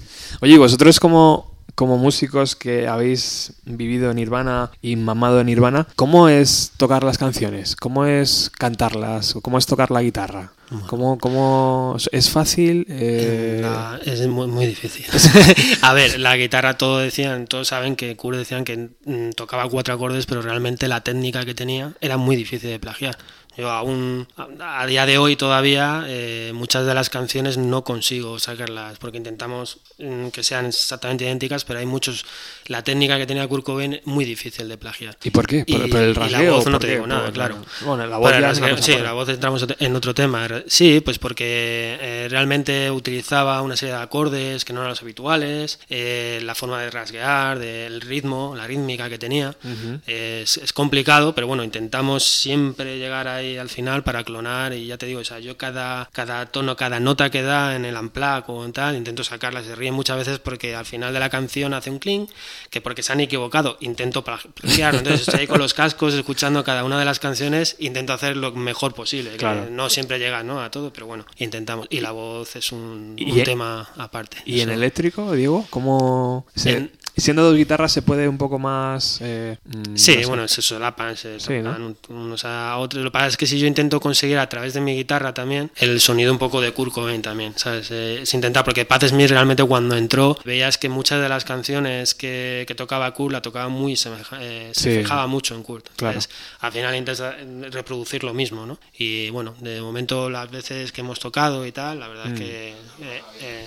Oye, vosotros como como músicos que habéis vivido en Nirvana y mamado en Nirvana, ¿cómo es tocar las canciones? ¿Cómo es cantarlas? ¿Cómo es tocar la guitarra? ¿Cómo, cómo es fácil? Eh... La, es muy, muy difícil. a ver, la guitarra todos decían, todos saben que Kurt decían que mm, tocaba cuatro acordes, pero realmente la técnica que tenía era muy difícil de plagiar. Yo aún, a día de hoy todavía, eh, muchas de las canciones no consigo sacarlas porque intentamos mm, que sean exactamente idénticas, pero hay muchos. La técnica que tenía Kurt Cobain muy difícil de plagiar. ¿Y por qué? ¿Por, y, por el rasgueo? Y la voz no te digo nada, por, claro. Bueno, la voz, ya rasgueo, sí, la voz entramos en otro tema. Sí, pues porque eh, realmente utilizaba una serie de acordes que no eran los habituales, eh, la forma de rasguear, del ritmo, la rítmica que tenía. Uh -huh. es, es complicado, pero bueno, intentamos siempre llegar ahí al final para clonar y ya te digo, o sea, yo cada, cada tono, cada nota que da en el unplug o en tal, intento sacarla, se ríen muchas veces porque al final de la canción hace un clink, que porque se han equivocado, intento plagiarlo, entonces estoy ahí con los cascos escuchando cada una de las canciones, intento hacer lo mejor posible, claro. que no siempre llega ¿no? a todo, pero bueno, intentamos, y la voz es un, un ¿Y tema aparte. ¿Y en eléctrico, Diego? ¿Cómo se... En, siendo dos guitarras se puede un poco más eh, sí no sé. bueno se solapan se sí, ¿no? unos a otros lo que pasa es que si yo intento conseguir a través de mi guitarra también el sonido un poco de Kurt Cobain también sabes eh, es intentar porque Pat Smith realmente cuando entró veías que muchas de las canciones que, que tocaba Kurt la tocaba muy semeja, eh, se sí. fijaba mucho en Kurt claro. Entonces, al final intenta reproducir lo mismo no y bueno de momento las veces que hemos tocado y tal la verdad mm. es que eh,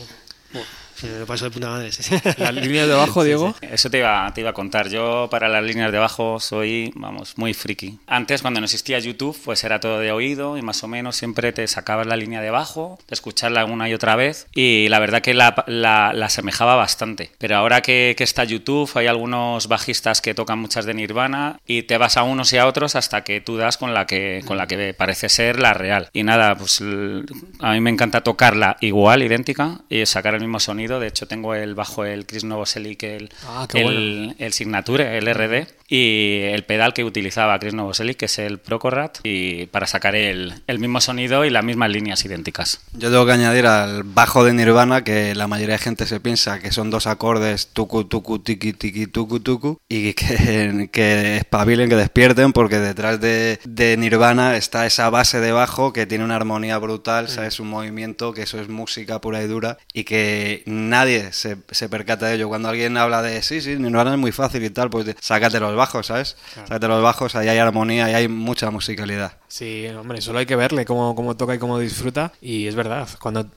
lo paso de puta madre. Sí. ¿Las líneas de bajo, Diego? Sí. Eso te iba, te iba a contar. Yo para las líneas de bajo soy, vamos, muy friki. Antes, cuando no existía YouTube, pues era todo de oído y más o menos siempre te sacabas la línea de bajo, de escucharla una y otra vez y la verdad que la, la, la asemejaba bastante. Pero ahora que, que, está YouTube, hay algunos bajistas que tocan muchas de Nirvana y te vas a unos y a otros hasta que tú das con la que, con la que parece ser la real. Y nada, pues a mí me encanta tocarla igual, idéntica y sacar el mismo sonido de hecho tengo el bajo el Chris Novoselic, el, ah, el, bueno. el, Signature, el RD, y el pedal que utilizaba Chris Novoselic, que es el Procorrat, y para sacar el, el, mismo sonido y las mismas líneas idénticas. Yo tengo que añadir al bajo de Nirvana que la mayoría de gente se piensa que son dos acordes tucu, tucu, tiki, tiki, tucu, tucu, y que, que espabilen, que despierten, porque detrás de, de Nirvana está esa base de bajo que tiene una armonía brutal, ¿sabes? Un movimiento, que eso es música pura y dura, y que nadie se, se, percata de ello. Cuando alguien habla de sí, sí, Nirvana es muy fácil y tal, pues sácate los bajos, ¿sabes? Claro. Sácate los bajos, ahí hay armonía y hay mucha musicalidad. Sí, hombre, solo hay que verle cómo, cómo toca y cómo disfruta. Y es verdad, cuando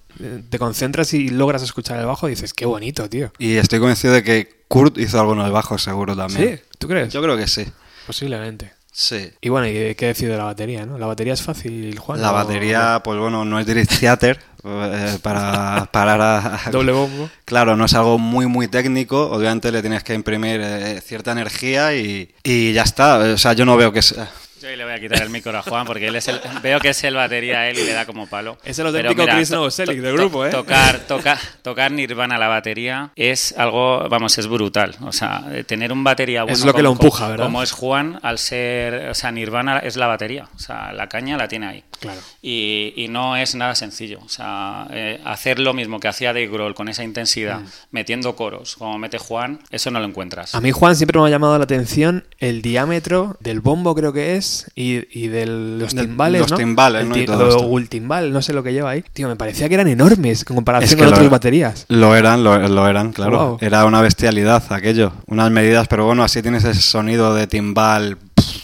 te concentras y logras escuchar el bajo, dices, qué bonito, tío. Y estoy convencido de que Kurt hizo algo en el bajo, seguro también. ¿Sí? ¿Tú crees? Yo creo que sí. Posiblemente. Sí. Y bueno, ¿y qué decir de la batería? ¿no? La batería es fácil, Juan. La ¿O- batería, pues bueno, no es Dream Theater eh, para parar a... Doble bombo. Claro, no es algo muy, muy técnico. Obviamente le tienes que imprimir eh, cierta energía y, y ya está. O sea, yo no veo que... es- Yo le voy a quitar el micro a Juan porque él es el, veo que es el batería él y le da como palo. Es el auténtico mira, Chris Novoselic del grupo, ¿eh? Tocar, tocar, tocar Nirvana a la batería es algo, vamos, es brutal. O sea, eh, tener un batería bueno Es lo que como- lo empuja, ¿verdad? Como es Juan, al ser, o sea, Nirvana es la batería. O sea, la caña la tiene ahí. Claro. Y, y no es nada sencillo. O sea, eh, hacer lo mismo que hacía Dave Grohl con esa intensidad, Mm. metiendo coros, como mete Juan, eso no lo encuentras. A mí, Juan, siempre me ha llamado la atención el diámetro del bombo, creo que es, y, y de los timbales, los ¿no? timbales, El ¿no? El timbal, no sé lo que lleva ahí. Tío, me parecía que eran enormes en comparación Es que con otras era. baterías. Lo eran, lo, lo eran, claro. Wow. Era una bestialidad aquello. Unas medidas, pero bueno, así tienes ese sonido de timbal.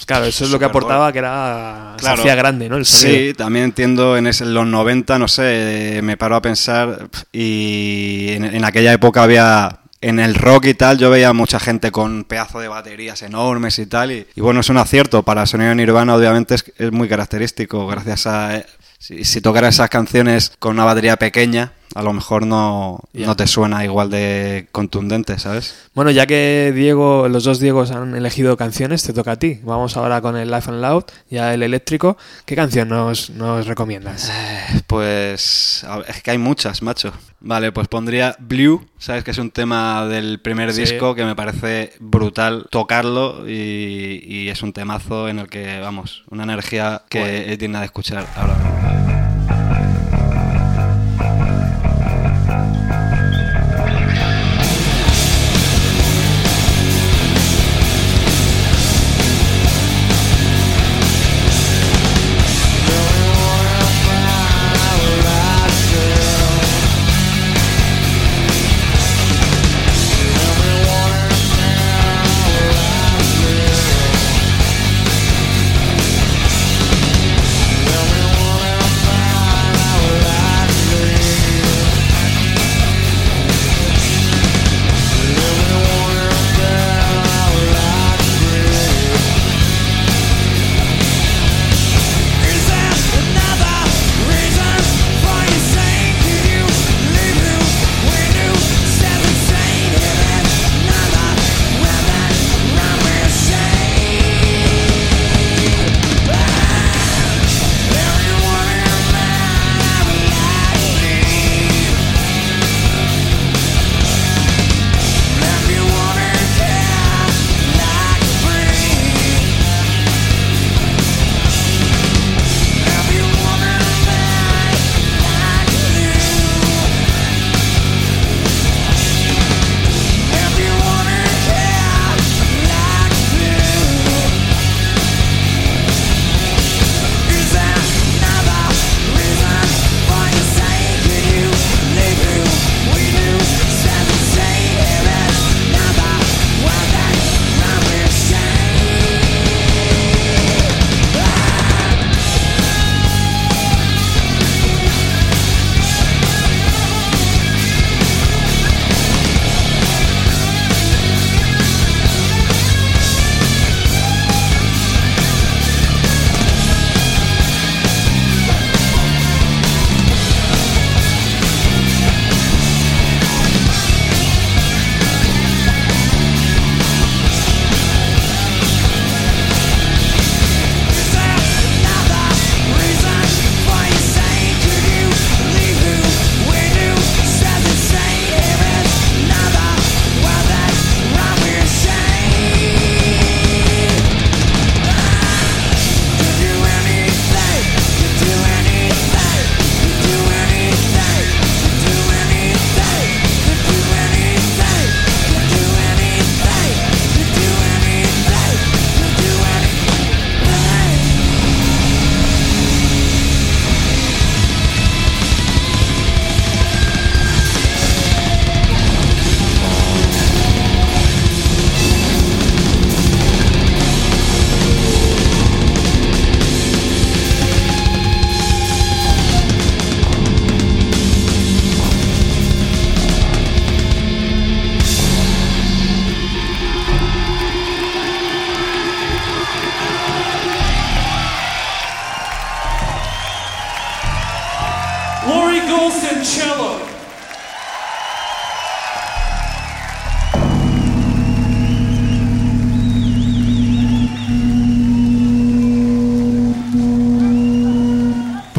Claro, eso es lo que aportaba, que era... Claro. Se hacía grande, ¿no? El. Sí, también entiendo en ese- los 90, no sé, me paro a pensar y en, en aquella época había... En el rock y tal, yo veía mucha gente con pedazo de baterías enormes y tal. Y, y bueno, es un acierto. Para el sonido Nirvana, obviamente, es, es muy característico. Gracias a. eh, Si, si tocaras esas canciones con una batería pequeña, a lo mejor no, no te suena igual de contundente, ¿sabes? Bueno, ya que Diego, los dos Diegos han elegido canciones, te toca a ti. Vamos ahora con el Life and Loud, ya el eléctrico. ¿Qué canción nos, nos recomiendas? Eh, Pues es que hay muchas, macho. Vale, pues pondría Blue, sabes que es un tema del primer Sí. disco que me parece brutal tocarlo y, y es un temazo en el que, vamos, una energía que es digna de escuchar ahora mismo.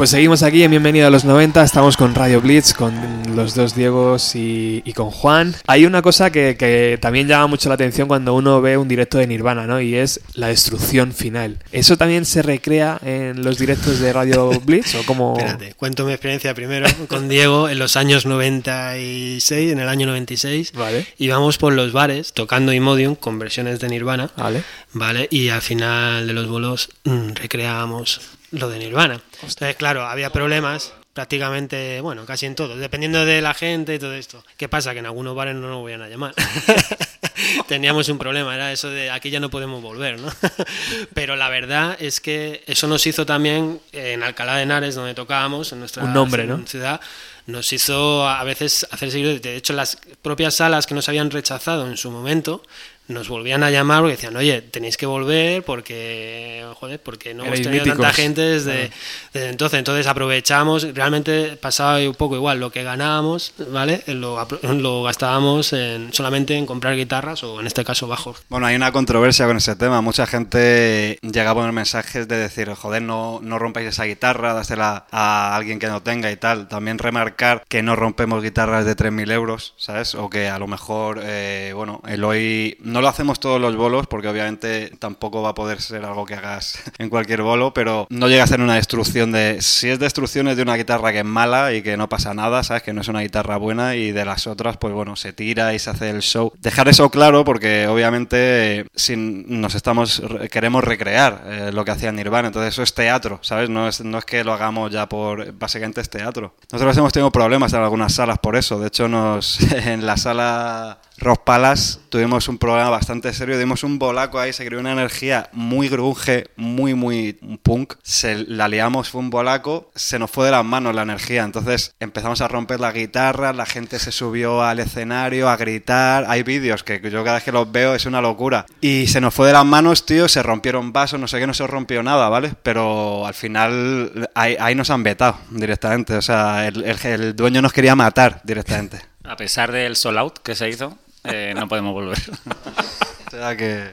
Pues seguimos aquí en Bienvenido a los 90, estamos con Radio Blitz, con los dos Diegos y, con Juan. Hay una cosa que, también llama mucho la atención cuando uno ve un directo de Nirvana, ¿no? Y es la destrucción final. ¿Eso también se recrea en los directos de Radio Blitz o como... Espérate, cuento mi experiencia primero con Diego en los años 96, en el año 96. Vale. Íbamos por los bares tocando Imodium con versiones de Nirvana. Vale. Vale, y al final de los bolos mm, recreábamos lo de Nirvana. Entonces, claro, había problemas prácticamente, bueno, casi en todo, dependiendo de la gente y todo esto. ¿Qué pasa? Que en algunos bares no nos voy a llamar. Teníamos un problema, era eso de aquí ya no podemos volver, ¿no? Pero la verdad es que eso nos hizo también en Alcalá de Henares, donde tocábamos, en nuestra un nombre, ¿no? ciudad, nos hizo a veces hacer seguir, de hecho las propias salas que nos habían rechazado en su momento, nos volvían a llamar porque decían, oye, tenéis que volver porque, joder, porque no hemos tenido tanta gente desde, entonces. Entonces aprovechamos, realmente pasaba un poco igual, lo que ganábamos, ¿vale? Lo, lo gastábamos en, solamente en comprar guitarras o en este caso bajos. Bueno, hay una controversia con ese tema. Mucha gente llega a poner mensajes de decir, joder, no, no rompáis esa guitarra, dásela a alguien que no tenga y tal. También remarcar que no rompemos guitarras de 3.000 euros, ¿sabes? O que a lo mejor, eh, bueno, el hoy no lo hacemos todos los bolos porque obviamente tampoco va a poder ser algo que hagas en cualquier bolo, pero no llega a ser una destrucción de... Si es destrucción es de una guitarra que es mala y que no pasa nada, ¿sabes? Que no es una guitarra buena y de las otras, pues bueno, se tira y se hace el show. Dejar eso claro porque obviamente si nos estamos... queremos recrear eh, lo que hacía Nirvana, entonces eso es teatro, ¿sabes? No es, no es que lo hagamos ya por... básicamente es teatro. Nosotros hemos tenido problemas en algunas salas por eso, de hecho nos en la sala Rock Palace tuvimos un problema bastante serio, dimos un bolaco ahí, se creó una energía muy grunge, muy, muy punk, se la liamos, fue un bolaco, se nos fue de las manos la energía, entonces empezamos a romper la guitarra, la gente se subió al escenario a gritar, hay vídeos que yo cada vez que los veo es una locura, y se nos fue de las manos, tío, se rompieron vasos, no sé qué, no se rompió nada, ¿vale? Pero al final ahí, nos han vetado directamente, o sea, el, dueño nos quería matar directamente. A pesar del sold out que se hizo, eh, no podemos volver.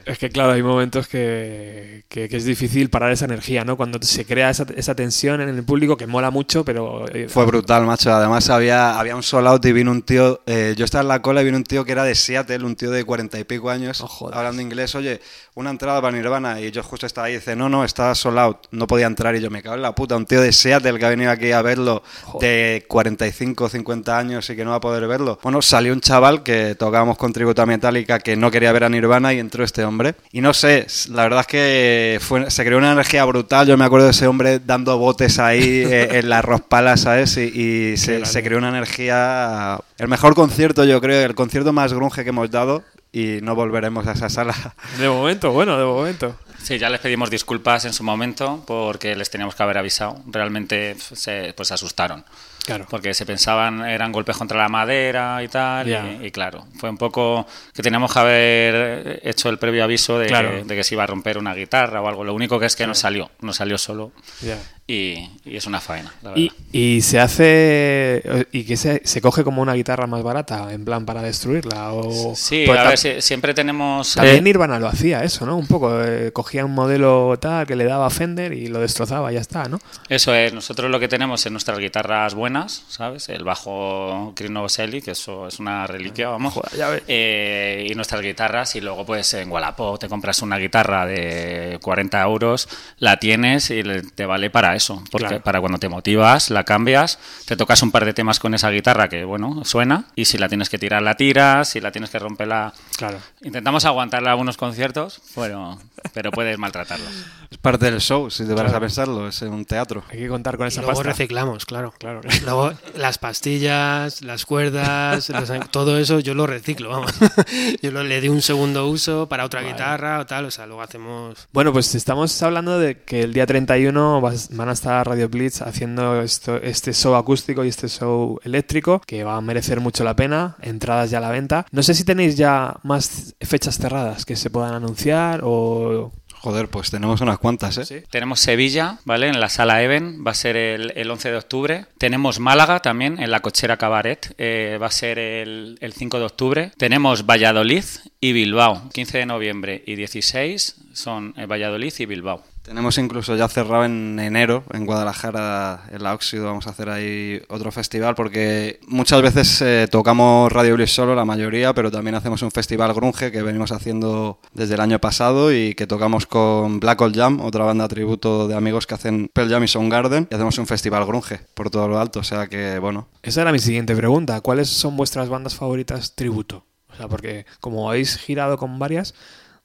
Es que, claro, hay momentos que, es difícil parar esa energía, ¿no? Cuando se crea esa, esa tensión en el público que mola mucho, pero... Eh, Fue brutal, macho. Además había, había un sold out y vino un tío... Eh, yo estaba en la cola y vino un tío que era de Seattle, un tío de cuarenta y pico años, oh, hablando inglés. Oye, una entrada para Nirvana. Y yo justo estaba ahí y dice, no, no, está sold out, no podía entrar. Y yo me cago en la puta, un tío de Seattle que ha venido aquí a verlo de 45 o 50 años y que no va a poder verlo. Bueno, salió un chaval que tocábamos con tributo metálica que no quería ver a Nirvana y entró este hombre. Y no sé, la verdad es que fue, se creó una energía brutal. Yo me acuerdo de ese hombre dando botes ahí eh, en las rospalas, ¿sabes? Y, se, se creó una energía... El mejor concierto, yo creo, el concierto más grunge que hemos dado y no volveremos a esa sala. De momento, bueno, de momento. Sí, ya les pedimos disculpas en su momento porque les teníamos que haber avisado. Realmente se pues, asustaron. Claro. Porque se pensaban eran golpes contra la madera y tal. Y, claro, fue un poco que teníamos que haber hecho el previo aviso de, que, se iba a romper una guitarra o algo. Lo único que es que no salió, no salió solo y, es una faena. y, se hace. ¿Y que se, se, coge como una guitarra más barata, en plan para destruirla? O, sí, a ver, siempre tenemos. También Nirvana lo hacía eso, ¿no? Un poco. Eh, cogía un modelo tal que le daba Fender y lo destrozaba, y ya está, ¿no? Eso es. Nosotros lo que tenemos en nuestras guitarras buenas, ¿sabes? El bajo Chris Novoselic, que eso es una reliquia, vamos. Eh, y nuestras guitarras, y luego, pues en Wallapop te compras una guitarra de 40 euros, la tienes y te vale para eso, porque para cuando te motivas, la cambias, te tocas un par de temas con esa guitarra que, bueno, suena, y si la tienes que tirar, la tiras, si la tienes que romperla... Claro. Intentamos aguantarla algunos conciertos, bueno, pero puedes maltratarlos. Es parte del show, si te vas a pensarlo, es un teatro. Hay que contar con esa y luego reciclamos, claro. claro. Luego las pastillas, las cuerdas, todo eso yo lo reciclo, vamos. Yo le di un segundo uso para otra guitarra o tal, o sea, luego hacemos... Bueno, pues estamos hablando de que el día 31 van a estar Radio Blitz haciendo esto, este show acústico y este show eléctrico, que va a merecer mucho la pena, entradas ya a la venta. No sé si tenéis ya más fechas cerradas que se puedan anunciar o Joder, pues tenemos unas cuantas, ¿eh? Tenemos Sevilla, ¿vale? En la sala Even, va a ser el, el 11 de octubre. Tenemos Málaga también, en la cochera Cabaret, eh, va a ser el, el 5 de octubre. Tenemos Valladolid y Bilbao, 15 de noviembre y 16 son eh, Valladolid y Bilbao. Tenemos incluso ya cerrado en enero, en Guadalajara, en la Óxido, vamos a hacer ahí otro festival, porque muchas veces eh, tocamos Radio Bliss solo, la mayoría, pero también hacemos un festival grunge que venimos haciendo desde el año pasado y que tocamos con Black Hole Jam, otra banda tributo de amigos que hacen Pearl Jam y Soundgarden, y hacemos un festival grunge por todo lo alto, o sea que, bueno. Esa era mi siguiente pregunta, ¿cuáles son vuestras bandas favoritas tributo? O sea, porque como habéis girado con varias,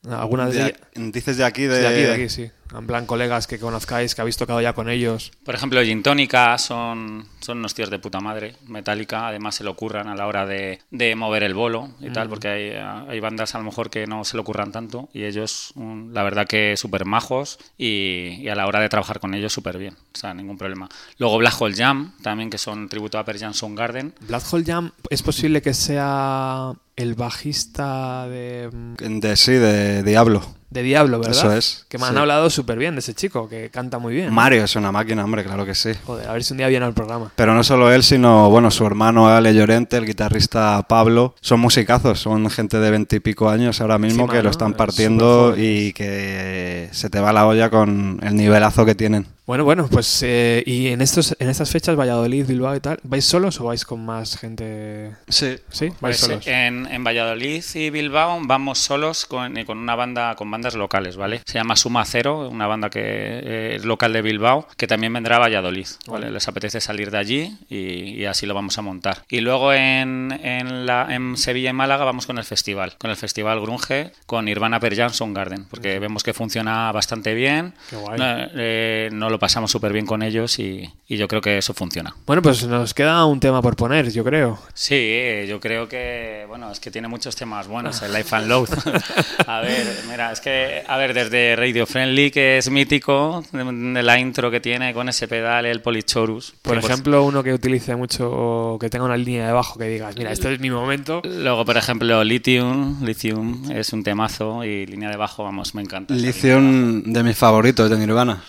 algunas de, Dices de aquí, de... de aquí, de aquí, sí. En plan, colegas que conozcáis, que habéis tocado ya con ellos. Por ejemplo, Gin Tónica son, son unos tíos de puta madre, Metallica, además se lo ocurran a la hora de, de mover el bolo y tal, porque hay, hay, bandas a lo mejor que no se lo ocurran tanto y ellos, la verdad que súper majos y, y, a la hora de trabajar con ellos súper bien, o sea, ningún problema. Luego Black Hole Jam, también que son tributo a Per Jam Garden. Black Hole Jam, ¿es posible que sea el bajista de... De sí, de Diablo. De Diablo, ¿verdad? Eso es. Que me han hablado súper bien de ese chico, que canta muy bien. Mario es una máquina, hombre, claro que sí. Joder, a ver si un día viene al programa. Pero no solo él, sino, bueno, su hermano Ale Llorente, el guitarrista Pablo, son musicazos, son gente de veintipico años ahora mismo Encima, que lo están partiendo y que se te va la olla con el nivelazo que tienen. Bueno, bueno, pues eh, y en estos en estas fechas, Valladolid, Bilbao y tal, ¿vais solos o vais con más gente? Sí. ¿Sí? ¿Vais pues solos? En, en, Valladolid y Bilbao vamos solos con, con, una banda, con bandas locales, ¿vale? Se llama Suma Cero, una banda que eh, es local de Bilbao, que también vendrá a Valladolid, ¿vale? Les apetece salir de allí y, y, así lo vamos a montar. Y luego en, en, la, en Sevilla y Málaga vamos con el festival, con el festival Grunge, con Nirvana Per Jansson Garden, porque vemos que funciona bastante bien. Qué guay. No, eh, no lo pasamos súper bien con ellos y, y, yo creo que eso funciona. Bueno, pues nos queda un tema por poner, yo creo. Sí, yo creo que, bueno, es que tiene muchos temas buenos, el Life and Load. a ver, mira, es que, a ver, desde Radio Friendly, que es mítico, de la intro que tiene con ese pedal, el Polychorus. Por ejemplo, pues, uno que utilice mucho, que tenga una línea de bajo que digas, mira, este es mi momento. Luego, por ejemplo, Lithium, Lithium es un temazo y línea de bajo, vamos, me encanta. Lithium de mis favoritos de Nirvana.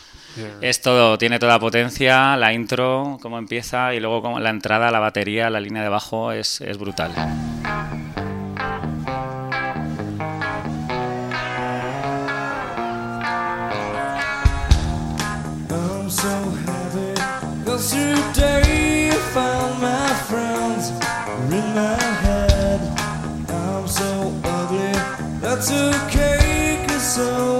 Es todo, tiene toda potencia, la intro, cómo empieza y luego como la entrada, la batería, la línea de bajo es, es brutal. That's okay, cause so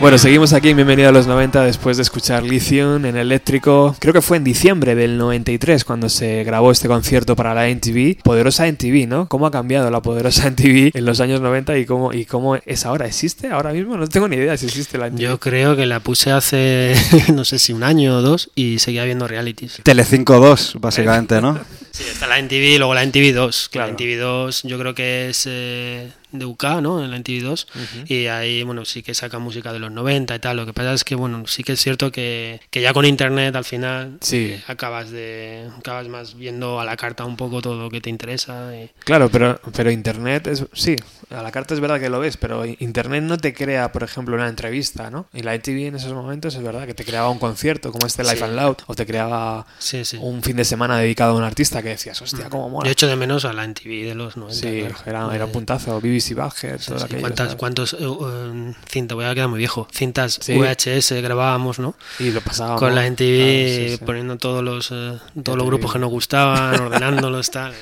Bueno, seguimos aquí en Bienvenido a los 90 después de escuchar Lithium en eléctrico. Creo que fue en diciembre del 93 cuando se grabó este concierto para la NTV. Poderosa NTV, ¿no? ¿Cómo ha cambiado la poderosa NTV en los años 90 y cómo, y cómo es ahora? ¿Existe ahora mismo? No tengo ni idea si existe la NTV. Yo creo que la puse hace, no sé si un año o dos, y seguía viendo realities. Telecinco 2, básicamente, ¿no? Sí, está la NTV y luego la NTV 2. que Claro. La NTV 2 yo creo que es eh, de UK, ¿no? En la NTV 2. Y ahí, bueno, sí que saca música de los 90 y tal. Lo que pasa es que, bueno, sí que es cierto que, que ya con internet al final Sí. eh, acabas de acabas más viendo a la carta un poco todo lo que te interesa. y- Claro, pero, pero Internet es... Sí, a la carta es verdad que lo ves, pero Internet no te crea, por ejemplo, una entrevista, ¿no? Y la NTV en esos momentos es verdad que te creaba un concierto como este Live Sí. and Loud o te creaba Sí, un fin de semana dedicado a un artista que decías, hostia, cómo mola. Yo echo de menos a la NTV de los 90. Sí, claro. era, era un puntazo. BBC Badger, todo Sí, aquello, ¿Cuántas, cuántos eh, cintas? Voy a quedar muy viejo. Cintas Sí. VHS grabábamos, ¿no? Y lo pasábamos. Con la NTV Claro, sí, sí. poniendo todos los eh, todos los grupos que nos gustaban, ordenándolos tal.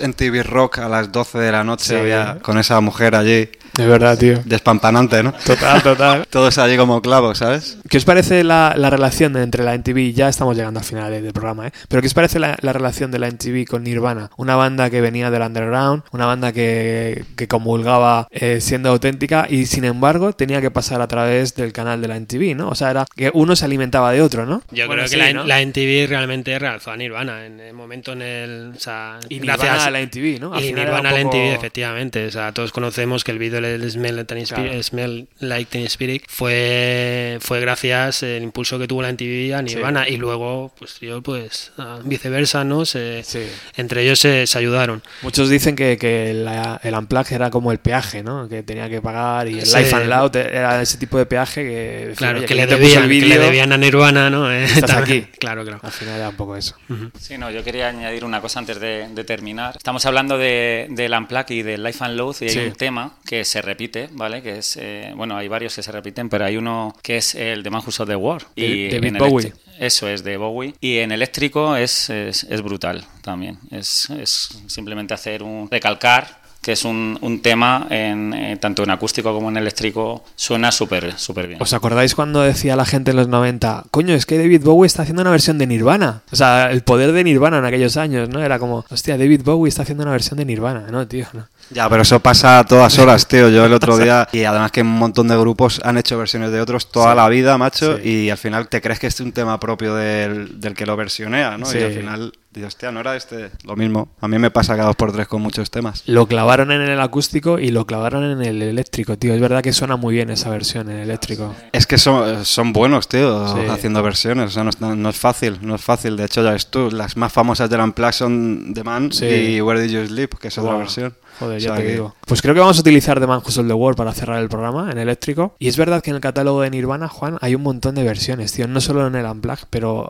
En TV Rock a las 12 de la noche Sí. había con esa mujer allí, De verdad, tío. despampanante, ¿no? Total, total. Todos allí como clavos, ¿sabes? ¿Qué os parece la, la relación entre la NTV? Ya estamos llegando al final del programa, ¿eh? Pero ¿qué os parece la, la relación de la NTV con Nirvana? Una banda que venía del underground, una banda que, que comulgaba eh, siendo auténtica y sin embargo tenía que pasar a través del canal de la NTV, ¿no? O sea, era que uno se alimentaba de otro, ¿no? Yo Bueno, creo que sí, la, ¿no? la NTV realmente realzó a Nirvana en el momento en el. O sea, Y gracias Nirvana a la NTV, ¿no? Al y final Nirvana a la poco- NTV, efectivamente. O sea, todos conocemos que el vídeo del Smell, Like Teen Spirit, Claro. Smell Like Teen Spirit fue, fue gracias el impulso que tuvo la NTV a Nirvana. Y luego, pues yo, pues ah, viceversa, ¿no? Se, Sí. Entre ellos se, se ayudaron. Muchos dicen que, que la- el Unplugged era como el peaje, ¿no? Que tenía que pagar y el Sí. Life and Loud era ese tipo de peaje que... Claro, que, yo le debían, el que le debían a Nirvana, ¿no? Eh, Estás aquí. Claro, claro. Al final era un poco eso. Sí, no, yo quería añadir una cosa antes de, de terminar. Estamos hablando de, del Unplugged y del Life and Loath y hay Sí. un tema que se repite, ¿vale? Que es, eh, bueno, hay varios que se repiten, pero hay uno que es el de Man Who the War. De- David en Bowie. Eso es de Bowie. Y en eléctrico es, es, es brutal también. Es, es simplemente hacer un recalcar que es un, un tema en, eh, tanto en acústico como en eléctrico suena súper súper bien. ¿Os acordáis cuando decía la gente en los 90, coño, es que David Bowie está haciendo una versión de Nirvana? O sea, el poder de Nirvana en aquellos años, ¿no? Era como, hostia, David Bowie está haciendo una versión de Nirvana, ¿no, tío? No. Ya, pero eso pasa a todas horas, tío. Yo el otro día, y además que un montón de grupos han hecho versiones de otros toda la vida, macho, Sí. y al final te crees que es un tema propio del, del que lo versionea, ¿no? Sí. Y al final dices, hostia, no era este lo mismo. A mí me pasa cada dos por tres con muchos temas. Lo clavaron en el acústico y lo clavaron en el eléctrico, tío. Es verdad que suena muy bien esa versión en eléctrico. Es que son, son buenos, tío, Sí. haciendo versiones. O sea, no, es- no es fácil, no es fácil. De hecho, ya ves tú, las más famosas del Unplugged son The Man Sí. y Where Did You Sleep, que es otra versión. Joder, O ya sea te que- digo. Pues creo que vamos a utilizar The Man Who Sold the World para cerrar el programa en eléctrico. Y es verdad que en el catálogo de Nirvana, Juan, hay un montón de versiones, tío. No solo en el Unplugged, pero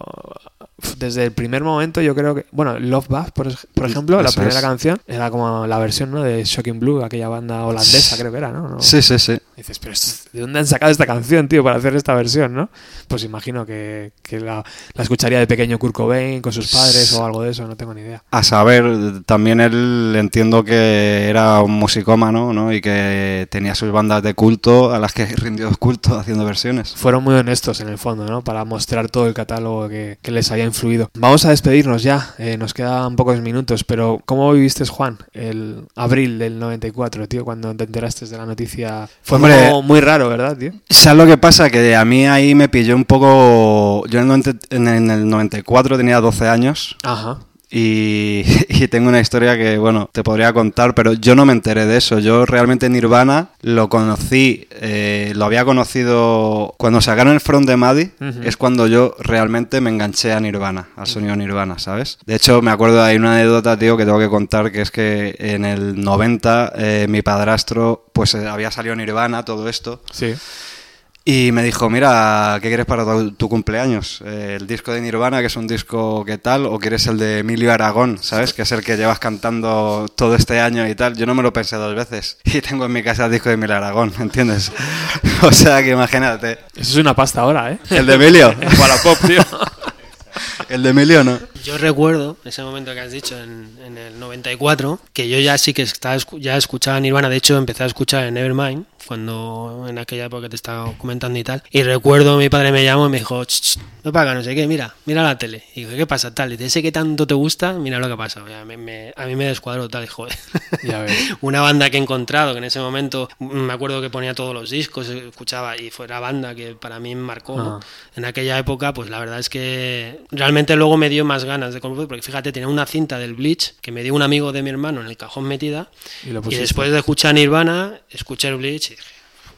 desde el primer momento yo creo que... Bueno, Love Bug, por, por ejemplo, la Eso primera es. canción, era como la versión ¿no? de Shocking Blue, aquella banda holandesa creo que era, ¿no? ¿No? Sí, sí, sí. Dices, pero ¿de dónde han sacado esta canción, tío, para hacer esta versión, no? Pues imagino que, la, escucharía de pequeño Kurt Cobain con sus padres o algo de eso, no tengo ni idea. A saber, también él entiendo que era un musicómano, ¿no? Y que tenía sus bandas de culto a las que rindió culto haciendo versiones. Fueron muy honestos en el fondo, ¿no? Para mostrar todo el catálogo que, les había influido. Vamos a despedirnos ya, eh, nos quedan pocos minutos, pero ¿cómo viviste, Juan, el abril del 94, tío, cuando te enteraste de la noticia? Fue muy raro, ¿verdad, tío? ¿Sabes lo que pasa? Que a mí ahí me pilló un poco... Yo en el 94 tenía 12 años. Ajá. Y, tengo una historia que, bueno, te podría contar, pero yo no me enteré de eso. Yo realmente Nirvana lo conocí, eh, lo había conocido cuando sacaron el Front de Maddie, es cuando yo realmente me enganché a Nirvana, al sonido Nirvana, ¿sabes? De hecho, me acuerdo, hay una anécdota, tío, que tengo que contar, que es que en el 90 eh, mi padrastro, pues eh, había salido Nirvana, todo esto. Sí. Y me dijo, mira, ¿qué quieres para tu, cumpleaños? ¿El disco de Nirvana, que es un disco que tal? ¿O quieres el de Emilio Aragón, ¿sabes? Que es el que llevas cantando todo este año y tal. Yo no me lo pensé dos veces. Y tengo en mi casa el disco de Emilio Aragón, ¿entiendes? o sea, que imagínate. Eso es una pasta ahora, ¿eh? El de Emilio. pop, tío. El de Emilio no. Yo recuerdo ese momento que has dicho en, en, el 94, que yo ya sí que estaba, ya escuchaba Nirvana, de hecho empecé a escuchar en Nevermind, cuando en aquella época te estaba comentando y tal. Y recuerdo, mi padre me llamó y me dijo, no paga, no sé qué, mira, mira la tele. Y digo, ¿qué pasa? Tal, y ese que tanto te gusta, mira lo que pasa. a mí me descuadró tal, y joder. Una banda que he encontrado, que en ese momento me acuerdo que ponía todos los discos, escuchaba, y fue la banda que para mí me marcó ah. en aquella época, pues la verdad es que realmente luego me dio más ganas de comprar, porque fíjate, tenía una cinta del Bleach que me dio un amigo de mi hermano en el cajón metida, y, y después de escuchar Nirvana, escuché el Bleach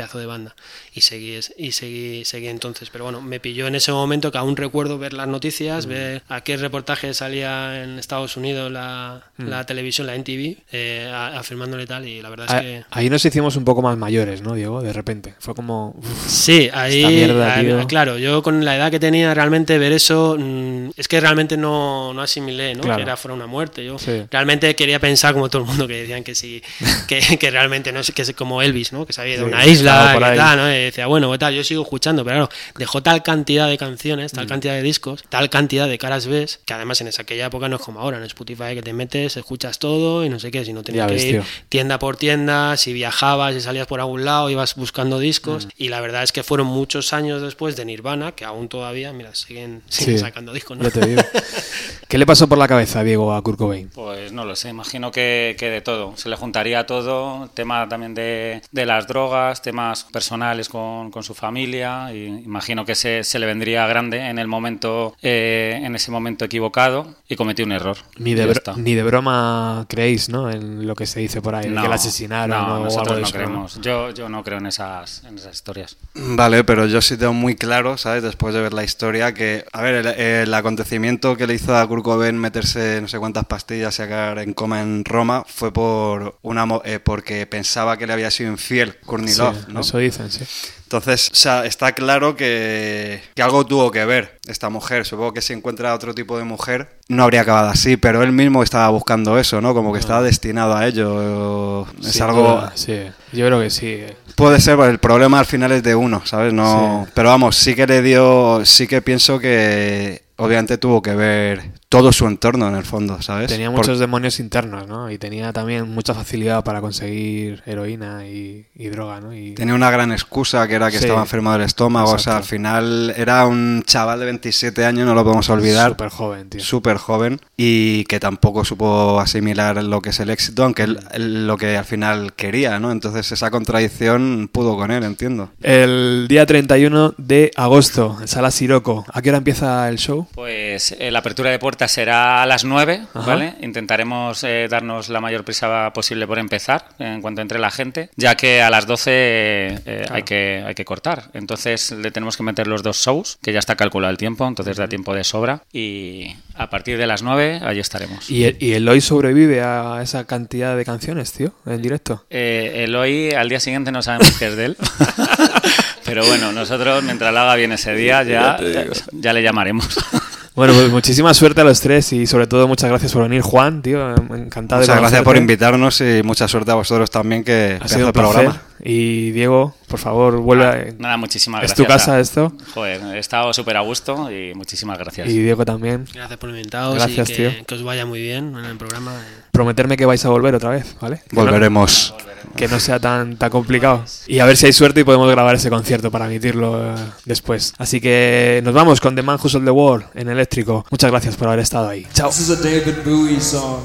pedazo de banda y seguí, y seguí, seguí entonces. Pero bueno, me pilló en ese momento que aún recuerdo ver las noticias, mm. ver a qué reportaje salía en Estados Unidos la, mm. la televisión, la NTV, eh, afirmándole tal, y la verdad es que... Ahí nos hicimos un poco más mayores, ¿no, Diego? De repente. Fue como... sí, ahí... claro, yo con la edad que tenía realmente ver eso, mm, es que realmente no, no asimilé, ¿no? Que era fuera una muerte. Yo realmente quería pensar como todo el mundo que decían que sí, que, que realmente no sé, que es como Elvis, ¿no? Que se había ido a una isla, y tal, ¿no? decía, bueno, tal, yo sigo escuchando, pero claro, dejó tal cantidad de canciones, tal mm. cantidad de discos, tal cantidad de caras ves, que además en esa aquella época no es como ahora, en Spotify que te metes, escuchas todo y no sé qué, si no tenías que ir tienda por tienda, si viajabas, y salías por algún lado, ibas buscando discos, mm. y la verdad es que fueron muchos años después de Nirvana, que aún todavía, mira, siguen, sacando discos. ¿no? ¿Qué le pasó por la cabeza, Diego, a Kurt Cobain? Pues no lo sé, imagino que, que de todo, se le juntaría todo, tema también de, de las drogas, personales con, con, su familia. Y imagino que se, se, le vendría grande en el momento, eh, en ese momento equivocado y cometió un error. Ni de, ni de broma creéis, ¿no? En lo que se dice por ahí, que la asesinaron no, nosotros no creemos. Yo, yo no creo en esas, en esas historias. Vale, pero yo sí tengo muy claro, ¿sabes? Después de ver la historia, que, a ver, el, acontecimiento que le hizo a Kurt Cobain meterse no sé cuántas pastillas y sacar en coma en Roma fue por una eh, porque pensaba que le había sido infiel Kurnilov, ¿no? Eso dicen, sí. Entonces, o sea, está claro que, que, algo tuvo que ver esta mujer. Supongo que si encuentra otro tipo de mujer, no habría acabado así, pero él mismo estaba buscando eso, ¿no? Como que estaba destinado a ello. Es algo... sí, yo creo que sí. Puede ser, el problema al final es de uno, ¿sabes? No... Pero vamos, sí que le dio, sí que pienso que obviamente tuvo que ver todo su entorno en el fondo, ¿sabes? Tenía muchos demonios internos, ¿no? Y tenía también mucha facilidad para conseguir heroína y, droga, ¿no? Y... Tenía una gran excusa que era que estaba enfermo del estómago, o sea, al final era un chaval de 27 años, no lo podemos olvidar. Súper joven, tío. Súper joven y que tampoco supo asimilar lo que es el éxito, aunque él, lo que al final quería, ¿no? Entonces esa contradicción pudo con él, entiendo. El día 31 de agosto, en Sala Siroco, ¿a qué hora empieza el show? Pues eh, la apertura de puertas será a las 9, ¿vale? Intentaremos eh, darnos la mayor prisa posible por empezar en cuanto entre la gente, ya que a las 12 eh, hay, que, hay que cortar. Entonces le tenemos que meter los dos shows, que ya está calculado el tiempo, entonces da tiempo de sobra. Y a partir de las 9 allí estaremos. ¿Y, ¿Y Eloy sobrevive a esa cantidad de canciones, tío, en directo? Eh, Eloy al día siguiente no sabemos qué es de él. Pero bueno, nosotros mientras la haga bien ese día ya, ya le llamaremos. Bueno, pues muchísima suerte a los tres y sobre todo muchas gracias por venir, Juan, tío. Encantado muchas gracias por invitarnos y mucha suerte a vosotros también que ha sido un programa. Y Diego, por favor, vuelve nada, a... Nada, muchísimas ¿Es gracias. tu casa esto? Joder, he estado súper a gusto y muchísimas gracias. Y Diego también. Gracias por invitaros Gracias, y que, tío. que os vaya muy bien en el programa. Prometerme que vais a volver otra vez, ¿vale? Que no- Volveremos. que no sea tan, tan complicado. Y a ver si hay suerte y podemos grabar ese concierto para emitirlo eh, después. Así que nos vamos con The Man Who Sold the World en eléctrico. Muchas gracias por haber estado ahí. Chao. This is a David Bowie song.